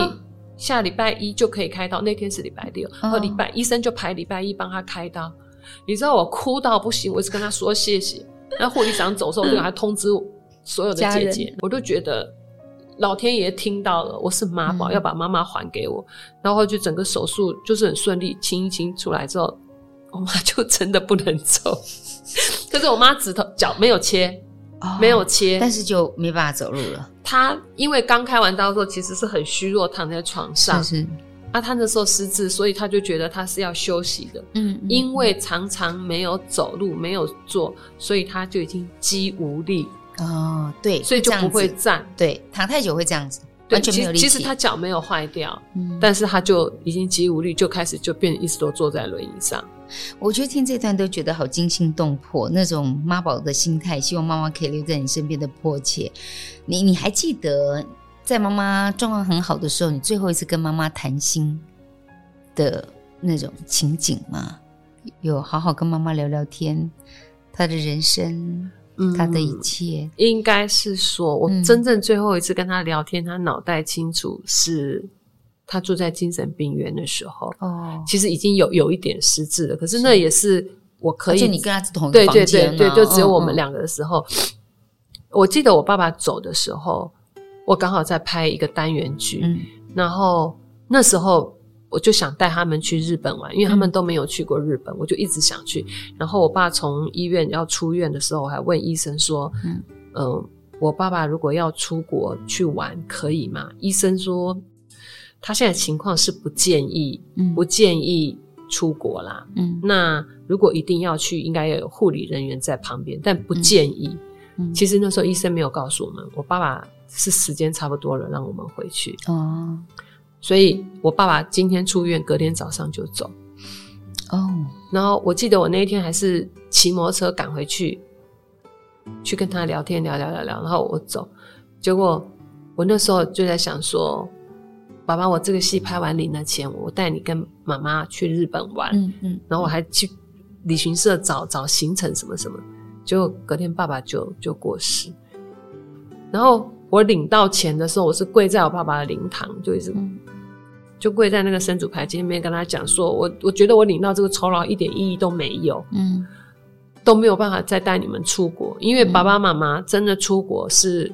下礼拜一就可以开刀。那天是礼拜六，然后礼拜医生就排礼拜一帮他开刀。”你知道我哭到不行，我一直跟他说谢谢。那护理长走的时候，我就还通知所有的姐姐，我就觉得老天爷听到了，我是妈宝，嗯、要把妈妈还给我。然后就整个手术就是很顺利，清一清出来之后，我妈就真的不能走。可是我妈指头脚没有切，哦、没有切，但是就没办法走路了。她因为刚开完刀的时候，其实是很虚弱，躺在床上。是是啊，他那时候失智，所以他就觉得他是要休息的。嗯，嗯，因为常常没有走路，没有坐，所以他就已经肌无力。哦，对，所以就不会站。对，躺太久会这样子，完全没有力气。其实他脚没有坏掉，嗯，但是他就已经肌无力，就开始就变，一直都坐在轮椅上。我觉得听这段都觉得好惊心动魄，那种妈宝的心态，希望妈妈可以留在你身边的迫切。你你还记得？在妈妈状况很好的时候，你最后一次跟妈妈谈心的那种情景吗？有好好跟妈妈聊聊天，她的人生，嗯、她的一切，应该是说，我真正最后一次跟他聊天，他脑袋清楚，是他住在精神病院的时候。哦，其实已经有有一点失智了，可是那也是我可以，就你跟他是同一个房间，对对对对，就只有我们两个的时候。哦哦我记得我爸爸走的时候。我刚好在拍一个单元剧，嗯、然后那时候我就想带他们去日本玩，因为他们都没有去过日本，嗯、我就一直想去。然后我爸从医院要出院的时候，我还问医生说：“嗯、呃，我爸爸如果要出国去玩，可以吗？”医生说他现在情况是不建议，嗯、不建议出国啦。嗯，那如果一定要去，应该要有护理人员在旁边，但不建议。其实那时候医生没有告诉我们，我爸爸。是时间差不多了，让我们回去。哦，所以我爸爸今天出院，隔天早上就走。哦，然后我记得我那一天还是骑摩托车赶回去，去跟他聊天，聊聊聊聊，然后我走。结果我那时候就在想说，爸爸，我这个戏拍完领了钱，我带你跟妈妈去日本玩。嗯嗯，然后我还去旅行社找找行程什么什么。结果隔天爸爸就就过世，然后。我领到钱的时候，我是跪在我爸爸的灵堂，就一直、嗯、就跪在那个神主牌前面，跟他讲说：“我我觉得我领到这个酬劳一点意义都没有，嗯，都没有办法再带你们出国，因为爸爸妈妈真的出国是，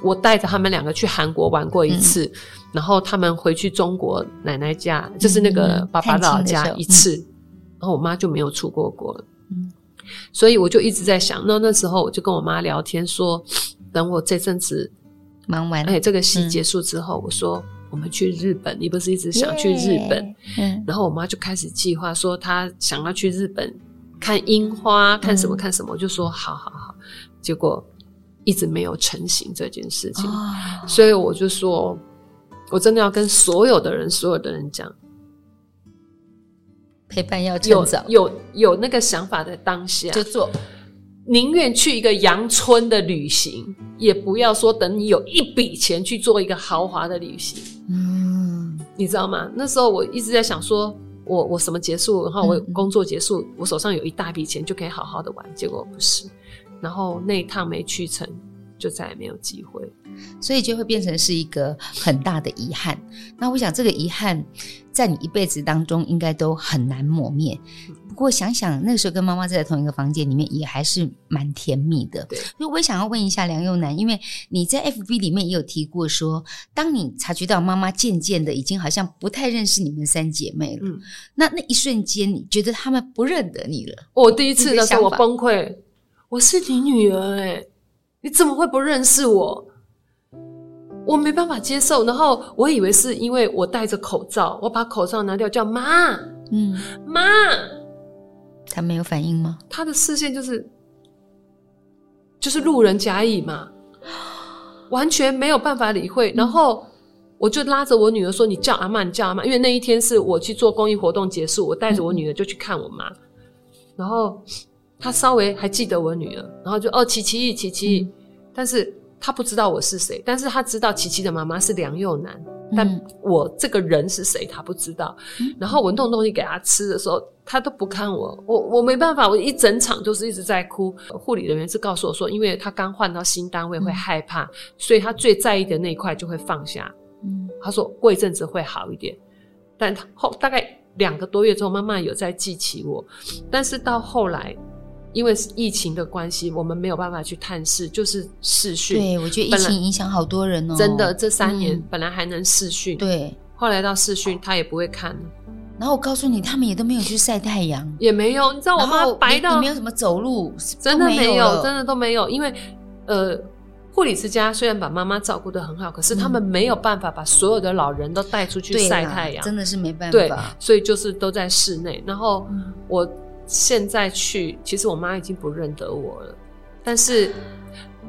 我带着他们两个去韩国玩过一次，嗯、然后他们回去中国奶奶家，就是那个爸爸的老家一次，嗯、然后我妈就没有出过国，嗯，所以我就一直在想，那那时候我就跟我妈聊天说。”等我这阵子忙完，哎，这个戏结束之后，嗯、我说我们去日本，你不是一直想去日本？嗯，然后我妈就开始计划说她想要去日本看樱花，看什么看什么，我就说好好好，结果一直没有成型这件事情，哦、所以我就说，我真的要跟所有的人，所有的人讲，陪伴要趁早，有有有那个想法的当下就做。宁愿去一个阳春的旅行，也不要说等你有一笔钱去做一个豪华的旅行。嗯，你知道吗？那时候我一直在想说，我我什么结束，然后我工作结束，嗯、我手上有一大笔钱就可以好好的玩。结果不是，然后那一趟没去成，就再也没有机会，所以就会变成是一个很大的遗憾。那我想这个遗憾，在你一辈子当中应该都很难磨灭。不过想想那个时候跟妈妈在同一个房间里面，也还是蛮甜蜜的。对，所以我也想要问一下梁又南，因为你在 FB 里面也有提过说，当你察觉到妈妈渐渐的已经好像不太认识你们三姐妹了，嗯，那那一瞬间你觉得他们不认得你了？我第一次的时候我崩溃，我是你女儿诶你怎么会不认识我？我没办法接受。然后我以为是因为我戴着口罩，我把口罩拿掉叫妈，嗯，妈，他没有反应吗？他的视线就是就是路人甲乙嘛，完全没有办法理会。然后我就拉着我女儿说：“你叫阿曼，你叫阿曼。”因为那一天是我去做公益活动结束，我带着我女儿就去看我妈，然后。他稍微还记得我女儿，然后就哦，琪琪，琪琪，嗯、但是他不知道我是谁，但是他知道琪琪的妈妈是梁又南，嗯、但我这个人是谁，他不知道。嗯、然后我弄东西给他吃的时候，他都不看我，我我没办法，我一整场就是一直在哭。护理人员是告诉我说，因为他刚换到新单位会害怕，嗯、所以他最在意的那一块就会放下。嗯，他说过一阵子会好一点，但后大概两个多月之后，妈妈有在记起我，但是到后来。因为疫情的关系，我们没有办法去探视，就是视讯。对，我觉得疫情影响好多人哦。真的，这三年本来还能视讯，对，后来到视讯他也不会看。然后我告诉你，他们也都没有去晒太阳，也没有。你知道我妈白到没有什么走路，真的没有，真的都没有。因为呃，护理之家虽然把妈妈照顾的很好，可是他们没有办法把所有的老人都带出去晒太阳，真的是没办法。对，所以就是都在室内。然后我。现在去，其实我妈已经不认得我了，但是，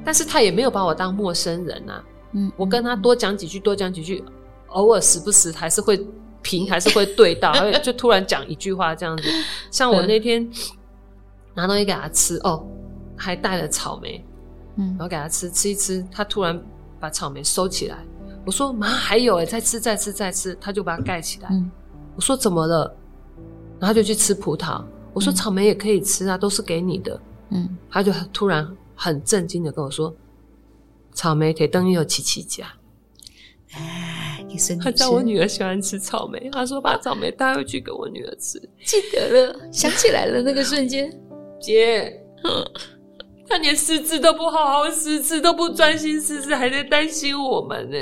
但是她也没有把我当陌生人啊。嗯，我跟她多讲几句，多讲几句，偶尔时不时还是会平，还是会对到，就突然讲一句话这样子。像我那天拿东西给她吃，哦，还带了草莓，嗯，然后给她吃，吃一吃，她突然把草莓收起来。我说妈，还有哎，再吃，再吃，再吃，她就把它盖起来。嗯，我说怎么了？然后就去吃葡萄。我说草莓也可以吃啊，嗯、都是给你的。嗯，他就突然很震惊的跟我说：“草莓可以等于有琪琪家。”哎，你说他知道我女儿喜欢吃草莓，他说把草莓带回去给我女儿吃。记得了，想起来了，那个瞬间，姐，他连识字都不好好识字，都不专心识字，还在担心我们呢。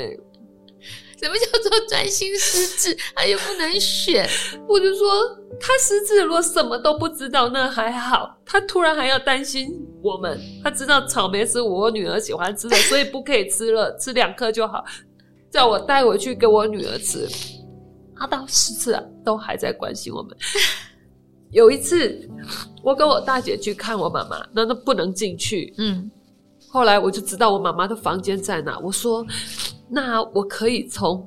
什么叫做专心失智？他又不能选。我就说他失智，如果什么都不知道，那还好。他突然还要担心我们。他知道草莓是我女儿喜欢吃的，所以不可以吃了，吃两颗就好。叫我带回去给我女儿吃。他到十次啊，都还在关心我们。有一次，我跟我大姐去看我妈妈，那那不能进去。嗯。后来我就知道我妈妈的房间在哪。我说。那我可以从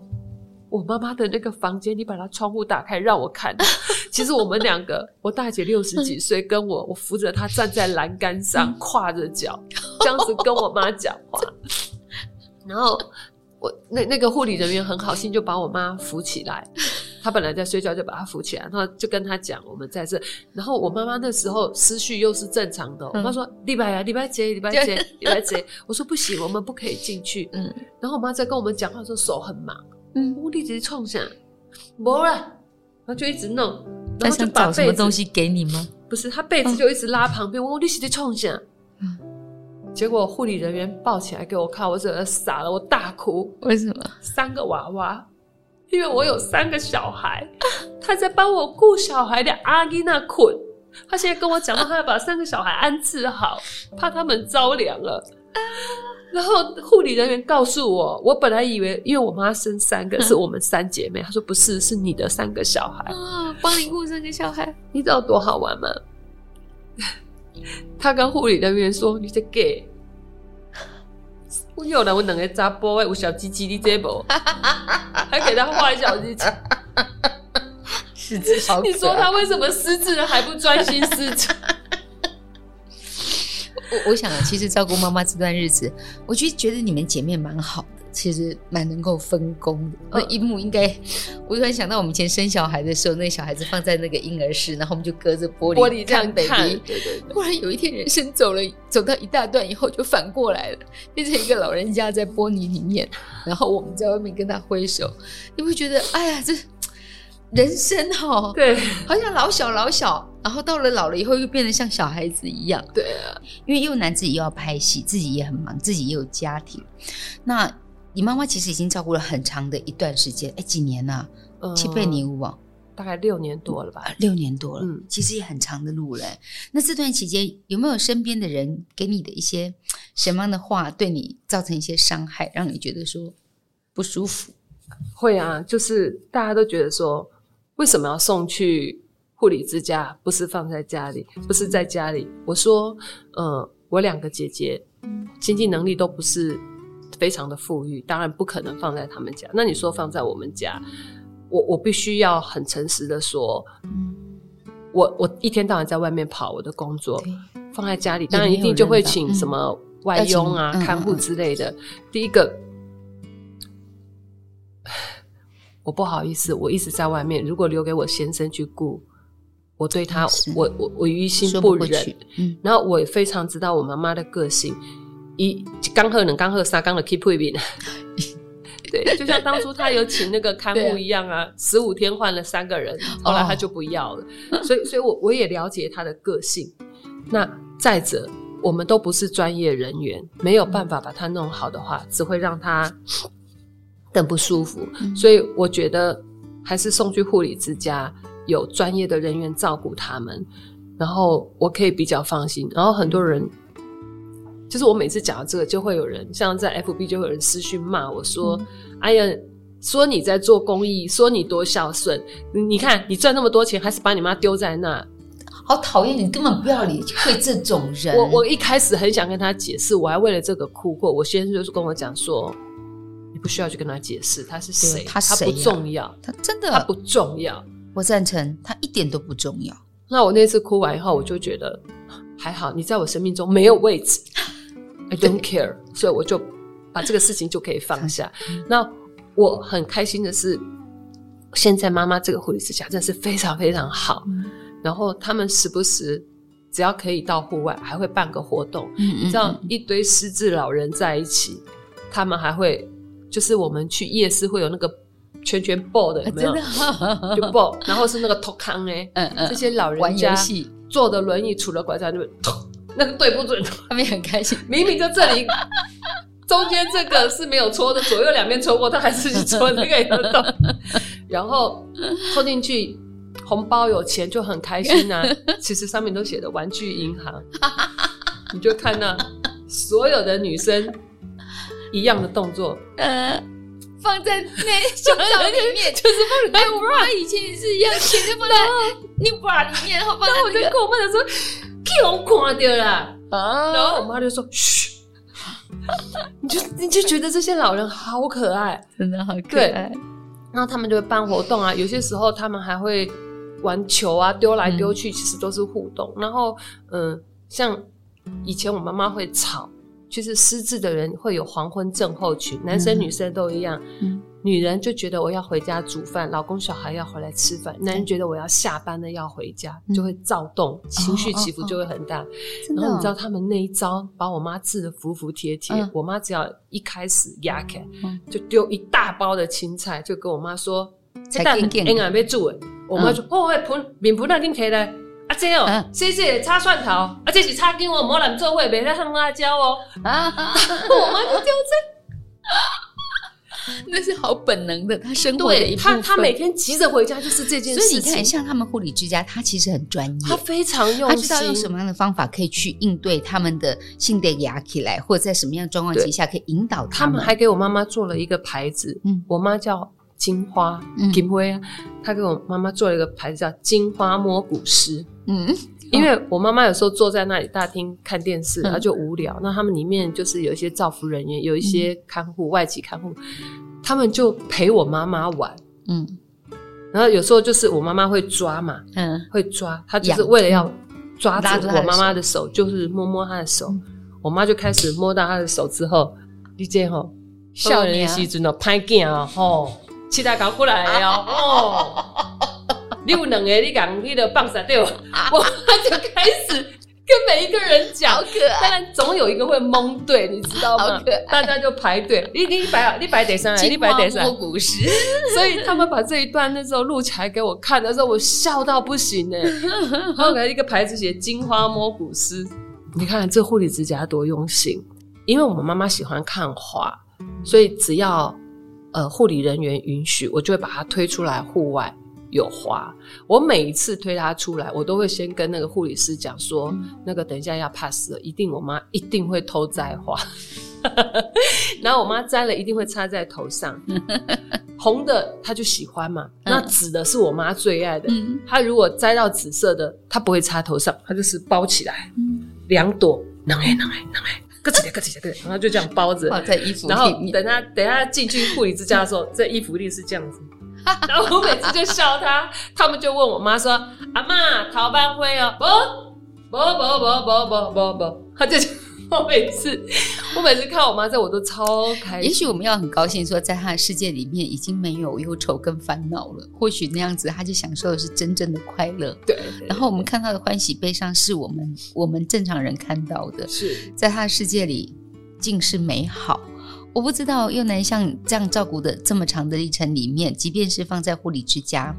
我妈妈的那个房间，你把她窗户打开，让我看。其实我们两个，我大姐六十几岁，跟我，我扶着她站在栏杆上，跨着脚，这样子跟我妈讲话。然后我那那个护理人员很好心，就把我妈扶起来。她本来在睡觉，就把他扶起来，然后就跟他讲我们在这。然后我妈妈那时候思绪又是正常的，我妈说礼拜啊，礼拜几，礼拜几，礼拜几。我说不行，我们不可以进去。嗯。然后我妈在跟我们讲话的时候手很忙，嗯，我一直冲下，没了，然后就一直弄，然后就把什么东西给你吗？不是，她被子就一直拉旁边，我说你是在冲下，嗯。结果护理人员抱起来给我看，我整个傻了，我大哭。为什么？三个娃娃。因为我有三个小孩，他在帮我顾小孩的阿吉那捆，他现在跟我讲说他要把三个小孩安置好，怕他们着凉了。然后护理人员告诉我，我本来以为，因为我妈生三个，是我们三姐妹。她说不是，是你的三个小孩啊，帮你顾三个小孩，你知道多好玩吗？他跟护理人员说：“你这 gay，我有了，我两个查甫的有小鸡鸡，你这不？还给他画小鸡鸡，失智好可爱。你说他为什么失智了还不专心失智？” 我我想啊，其实照顾妈妈这段日子，我就觉得你们姐妹蛮好的，其实蛮能够分工的。那一幕应该，我突然想到我们以前生小孩的时候，那小孩子放在那个婴儿室，然后我们就隔着玻璃玻璃这样看 baby。对对对。忽然有一天，人生走了走到一大段以后，就反过来了，变成一个老人家在玻璃里面，然后我们在外面跟他挥手，你会觉得，哎呀，这。人生哦，对，好像老小老小，然后到了老了以后又变得像小孩子一样。对啊，因为又男自己又要拍戏，自己也很忙，自己也有家庭。那你妈妈其实已经照顾了很长的一段时间，哎，几年呢？呃，七八年无大概六年多了吧？六年多了，嗯，其实也很长的路了。那这段期间有没有身边的人给你的一些什么样的话，对你造成一些伤害，让你觉得说不舒服？会啊，就是大家都觉得说。为什么要送去护理之家？不是放在家里，不是在家里。我说，呃，我两个姐姐经济能力都不是非常的富裕，当然不可能放在他们家。那你说放在我们家，我我必须要很诚实的说，我我一天到晚在外面跑我的工作，放在家里，当然一定就会请什么外佣啊、看护之类的。第一个。我不好意思，我一直在外面。如果留给我先生去顾，我对他，我我我于心不忍。不嗯，然后我也非常知道我妈妈的个性，一刚喝冷刚喝三刚的 keep living。对，就像当初他有请那个看护一样啊，十五、啊、天换了三个人，后来他就不要了。哦、所以，所以我我也了解他的个性。那再者，我们都不是专业人员，没有办法把他弄好的话，只会让他。更不舒服，所以我觉得还是送去护理之家，有专业的人员照顾他们，然后我可以比较放心。然后很多人，就是我每次讲到这个，就会有人像在 FB 就会有人私讯骂我说：“嗯、哎呀，说你在做公益，说你多孝顺，你看你赚那么多钱，还是把你妈丢在那，好讨厌！你根本不要理会这种人。”我我一开始很想跟他解释，我还为了这个哭过。我先生就是跟我讲说。你不需要去跟他解释他是谁，他谁、啊、他不重要，他真的他不重要。我赞成，他一点都不重要。那我那次哭完以后，我就觉得还好，你在我生命中没有位置，I don't care，所以我就把这个事情就可以放下。那我很开心的是，现在妈妈这个护理之家真的是非常非常好。嗯、然后他们时不时只要可以到户外，还会办个活动，嗯嗯嗯，你知道一堆失智老人在一起，他们还会。就是我们去夜市会有那个圈圈抱的，有没有？就抱，然后是那个托康哎，嗯嗯，这些老人家坐的轮椅，杵了拐杖，那边那个对不准，他们也很开心。明明就这里中间这个是没有戳的，左右两边戳过，他还是去戳那个有洞。然后戳进去，红包有钱就很开心啊。其实上面都写的玩具银行，你就看那所有的女生。一样的动作，呃，放在那 胸罩里面，就是放在。哎，我妈以前也是一样，钱就放在你 bra 里面，然后放在。我就跟我妈说：“给我看到了。”啊，然后我妈就说：“嘘。”你就你就觉得这些老人好可爱，真的好可爱。然后他们就会办活动啊，有些时候他们还会玩球啊，丢来丢去，其实都是互动。然后，嗯，像以前我妈妈会吵。就是失智的人会有黄昏症候群，男生女生都一样。嗯，女人就觉得我要回家煮饭，老公小孩要回来吃饭；男人觉得我要下班了要回家，就会躁动，情绪起伏就会很大。然后你知道他们那一招把我妈治得服服帖帖。我妈只要一开始压开，就丢一大包的青菜，就跟我妈说：“这蛋应该要煮。”我妈说：“哦，盆面盆那给你开来。”啊，这哦，谢谢擦蒜头，啊，这是擦给我某人做会别再放辣椒哦。啊，我妈就丢这，那是好本能的，他生活的一部分。他他每天急着回家就是这件事情。所以你看，像他们护理之家，他其实很专业，他非常用心，他知道用什么样的方法可以去应对他们的性的压起来，或者在什么样状况之下可以引导他们。他们还给我妈妈做了一个牌子，嗯，我妈叫金花，嗯，金辉啊，他给我妈妈做了一个牌子叫金花摸骨师，嗯。因为我妈妈有时候坐在那里大厅看电视，然后就无聊。那他们里面就是有一些造福人员，有一些看护、外籍看护，他们就陪我妈妈玩。嗯，然后有时候就是我妈妈会抓嘛，嗯，会抓，她就是为了要抓住我妈妈的手，就是摸摸她的手。我妈就开始摸到她的手之后，你这吼，笑人的时阵哦，拍镜啊，吼，期待搞过来哦，哦。你有两个，你讲你的棒杀掉，我就开始跟每一个人讲，好可爱。当然总有一个会蒙对，你知道吗？大家就排队，你你摆你摆第三，你摆第三。故事。所以他们把这一段那时候录起来给我看的时候，我笑到不行呢。然 后给一个牌子写“金花摸骨师”，你看这护理之家多用心。因为我们妈妈喜欢看花，所以只要呃护理人员允许，我就会把它推出来户外。有花，我每一次推他出来，我都会先跟那个护理师讲说，嗯、那个等一下要 pass 了，一定我妈一定会偷摘花，然后我妈摘了一定会插在头上，红的她就喜欢嘛，那紫的是我妈最爱的，嗯、她如果摘到紫色的，她不会插头上，她就是包起来，两、嗯、朵，能哎能哎能哎，各起来各起来各起来，然后就这样包着，在衣服，然后等她等她进去护理之家的时候，这衣服一定是这样子。然后我每次就笑他，他们就问我妈说：“阿妈，逃班会哦？”不，不，不，不，不，不，不，不，他就我每次，我每次看我妈在，我都超开心。也许我们要很高兴，说在他的世界里面已经没有忧愁跟烦恼了。或许那样子，他就享受的是真正的快乐。对。然后我们看到的欢喜悲伤，是我们我们正常人看到的。是在他的世界里，尽是美好。我不知道又南像这样照顾的这么长的历程里面，即便是放在护理之家，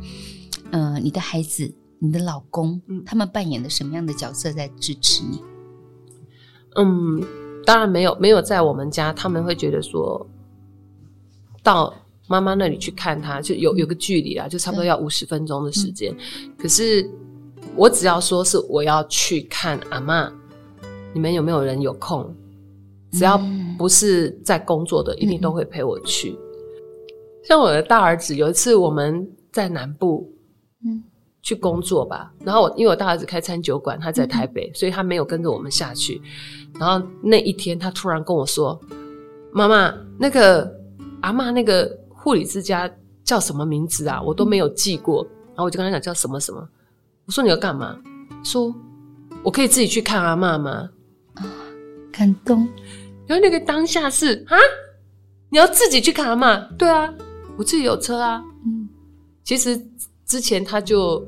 嗯、呃，你的孩子、你的老公，嗯，他们扮演的什么样的角色在支持你？嗯，当然没有，没有在我们家，他们会觉得说，到妈妈那里去看他，就有有个距离啊，就差不多要五十分钟的时间。嗯、可是我只要说是我要去看阿妈，你们有没有人有空？只要不是在工作的，嗯、一定都会陪我去。嗯、像我的大儿子，有一次我们在南部，嗯，去工作吧。然后我因为我大儿子开餐酒馆，他在台北，嗯、所以他没有跟着我们下去。然后那一天，他突然跟我说：“妈妈，那个阿妈那个护理之家叫什么名字啊？我都没有记过。嗯”然后我就跟他讲叫什么什么。我说你要干嘛？说我可以自己去看阿妈吗？啊，感动。然后那个当下是啊，你要自己去看阿嬷？对啊，我自己有车啊。嗯，其实之前他就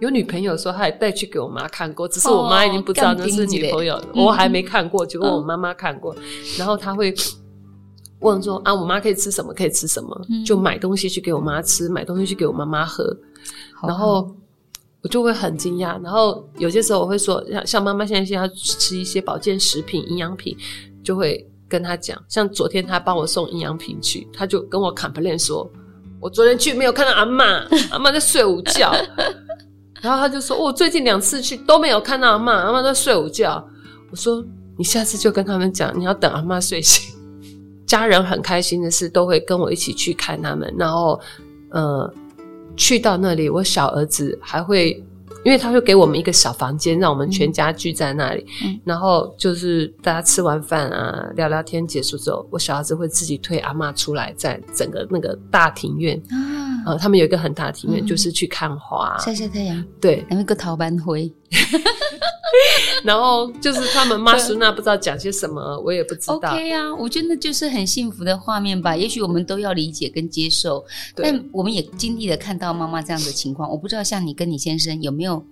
有女朋友的时候，他也带去给我妈看过，只是我妈已经不知道那是女朋友了，哦、我还没看过，就问我妈妈看过。嗯、然后他会问说啊，我妈可以吃什么？可以吃什么？嗯、就买东西去给我妈吃，买东西去给我妈妈喝。然后我就会很惊讶。然后有些时候我会说，像像妈妈现在现在要吃一些保健食品、营养品。就会跟他讲，像昨天他帮我送营养品去，他就跟我 complain 说，我昨天去没有看到阿嬷，阿嬷在睡午觉。然后他就说，我最近两次去都没有看到阿嬷，阿嬷在睡午觉。我说，你下次就跟他们讲，你要等阿嬷睡醒。家人很开心的是，都会跟我一起去看他们。然后，呃，去到那里，我小儿子还会。因为他会给我们一个小房间，让我们全家聚在那里，嗯、然后就是大家吃完饭啊，聊聊天结束之后，我小孩子会自己推阿妈出来，在整个那个大庭院啊、呃，他们有一个很大的庭院，嗯、就是去看花、晒晒太阳，对，那个陶班灰。然后就是他们妈苏娜不知道讲些什么，我也不知道。OK 啊，我觉得就是很幸福的画面吧。也许我们都要理解跟接受，但我们也经历了看到妈妈这样的情况。我不知道像你跟你先生有没有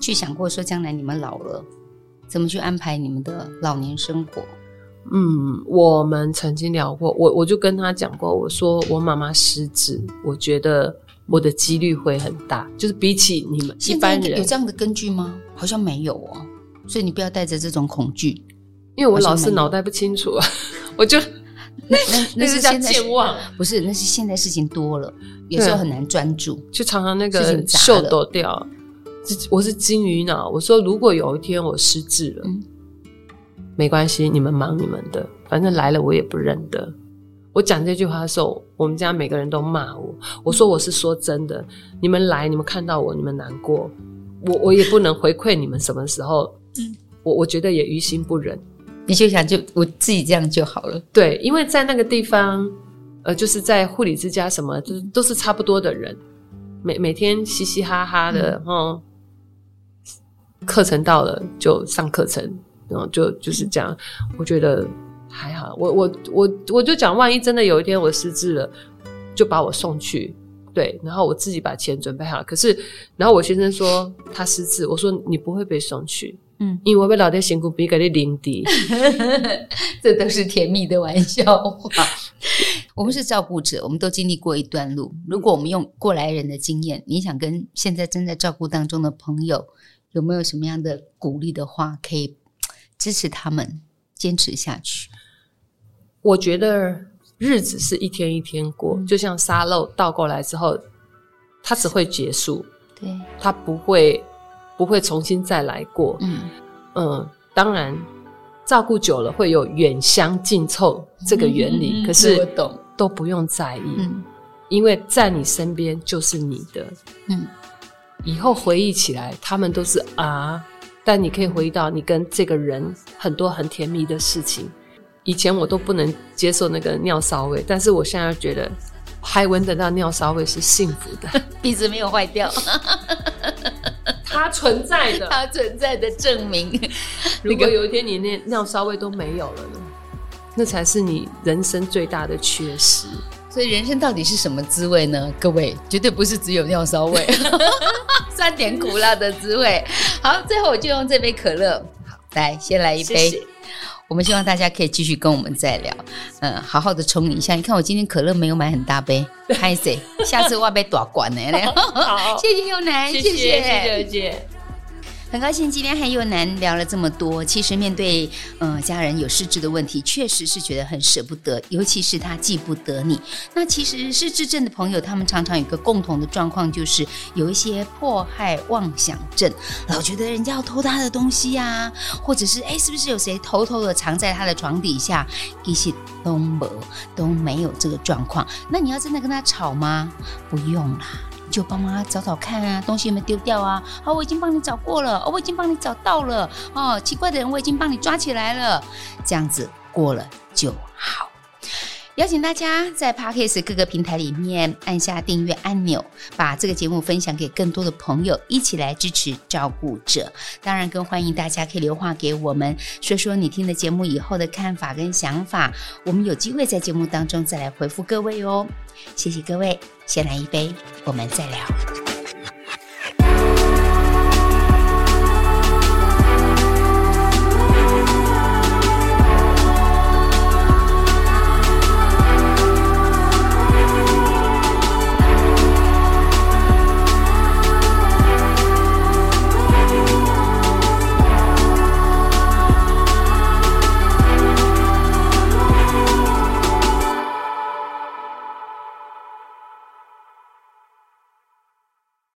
去想过，说将来你们老了怎么去安排你们的老年生活？嗯，我们曾经聊过，我我就跟他讲过，我说我妈妈失智，我觉得我的几率会很大，就是比起你们一般人有这样的根据吗？好像没有哦。所以你不要带着这种恐惧，因为我老是脑袋不清楚啊，我就 那那是叫健忘，不是？那是现在事情多了，有时候很难专注，就常常那个秀抖掉。我是金鱼脑，我说如果有一天我失智了，嗯、没关系，你们忙你们的，反正来了我也不认得。我讲这句话的时候，我们家每个人都骂我。我说我是说真的，你们来，你们看到我，你们难过，我我也不能回馈你们什么时候。嗯，我我觉得也于心不忍。你就想就我自己这样就好了。对，因为在那个地方，呃，就是在护理之家什么，就是都是差不多的人，每每天嘻嘻哈哈的，嗯。嗯课程到了就上课程，然后就就是这样。我觉得还好，我我我我就讲，万一真的有一天我失智了，就把我送去，对，然后我自己把钱准备好。可是，然后我先生说他失智，我说你不会被送去，嗯，因为我被老爹辛苦逼给你领的，这都是甜蜜的玩笑话。我们是照顾者，我们都经历过一段路。如果我们用过来人的经验，你想跟现在正在照顾当中的朋友。有没有什么样的鼓励的话可以支持他们坚持下去？我觉得日子是一天一天过，嗯、就像沙漏倒过来之后，它只会结束，对，它不会不会重新再来过。嗯嗯，当然照顾久了会有远香近臭这个原理，嗯、可是我懂，都不用在意，嗯、因为在你身边就是你的，嗯。以后回忆起来，他们都是啊，但你可以回忆到你跟这个人很多很甜蜜的事情。以前我都不能接受那个尿骚味，但是我现在觉得还闻得到尿骚味是幸福的，鼻子没有坏掉，它存在的，它存在的证明。如果有一天你那尿骚味都没有了呢？那才是你人生最大的缺失。所以人生到底是什么滋味呢？各位，绝对不是只有尿骚味，酸甜苦辣的滋味。好，最后我就用这杯可乐，好，来先来一杯。谢谢。我们希望大家可以继续跟我们再聊，嗯，好好的冲一下。你看我今天可乐没有买很大杯，拍谁，下次我要杯大罐的。好，谢谢又南，谢谢谢谢。很高兴今天和又南聊了这么多。其实面对、呃、家人有失智的问题，确实是觉得很舍不得，尤其是他记不得你。那其实失智症的朋友，他们常常有个共同的状况，就是有一些迫害妄想症，老觉得人家要偷他的东西呀、啊，或者是哎，是不是有谁偷偷的藏在他的床底下？一些都没都没有这个状况。那你要真的跟他吵吗？不用啦。就帮忙找找看啊，东西有没有丢掉啊？好，我已经帮你找过了，哦，我已经帮你找到了。哦，奇怪的人我已经帮你抓起来了，这样子过了就好。邀请大家在 Podcast 各个平台里面按下订阅按钮，把这个节目分享给更多的朋友，一起来支持照顾者。当然，更欢迎大家可以留话给我们，说说你听了节目以后的看法跟想法，我们有机会在节目当中再来回复各位哦。谢谢各位，先来一杯，我们再聊。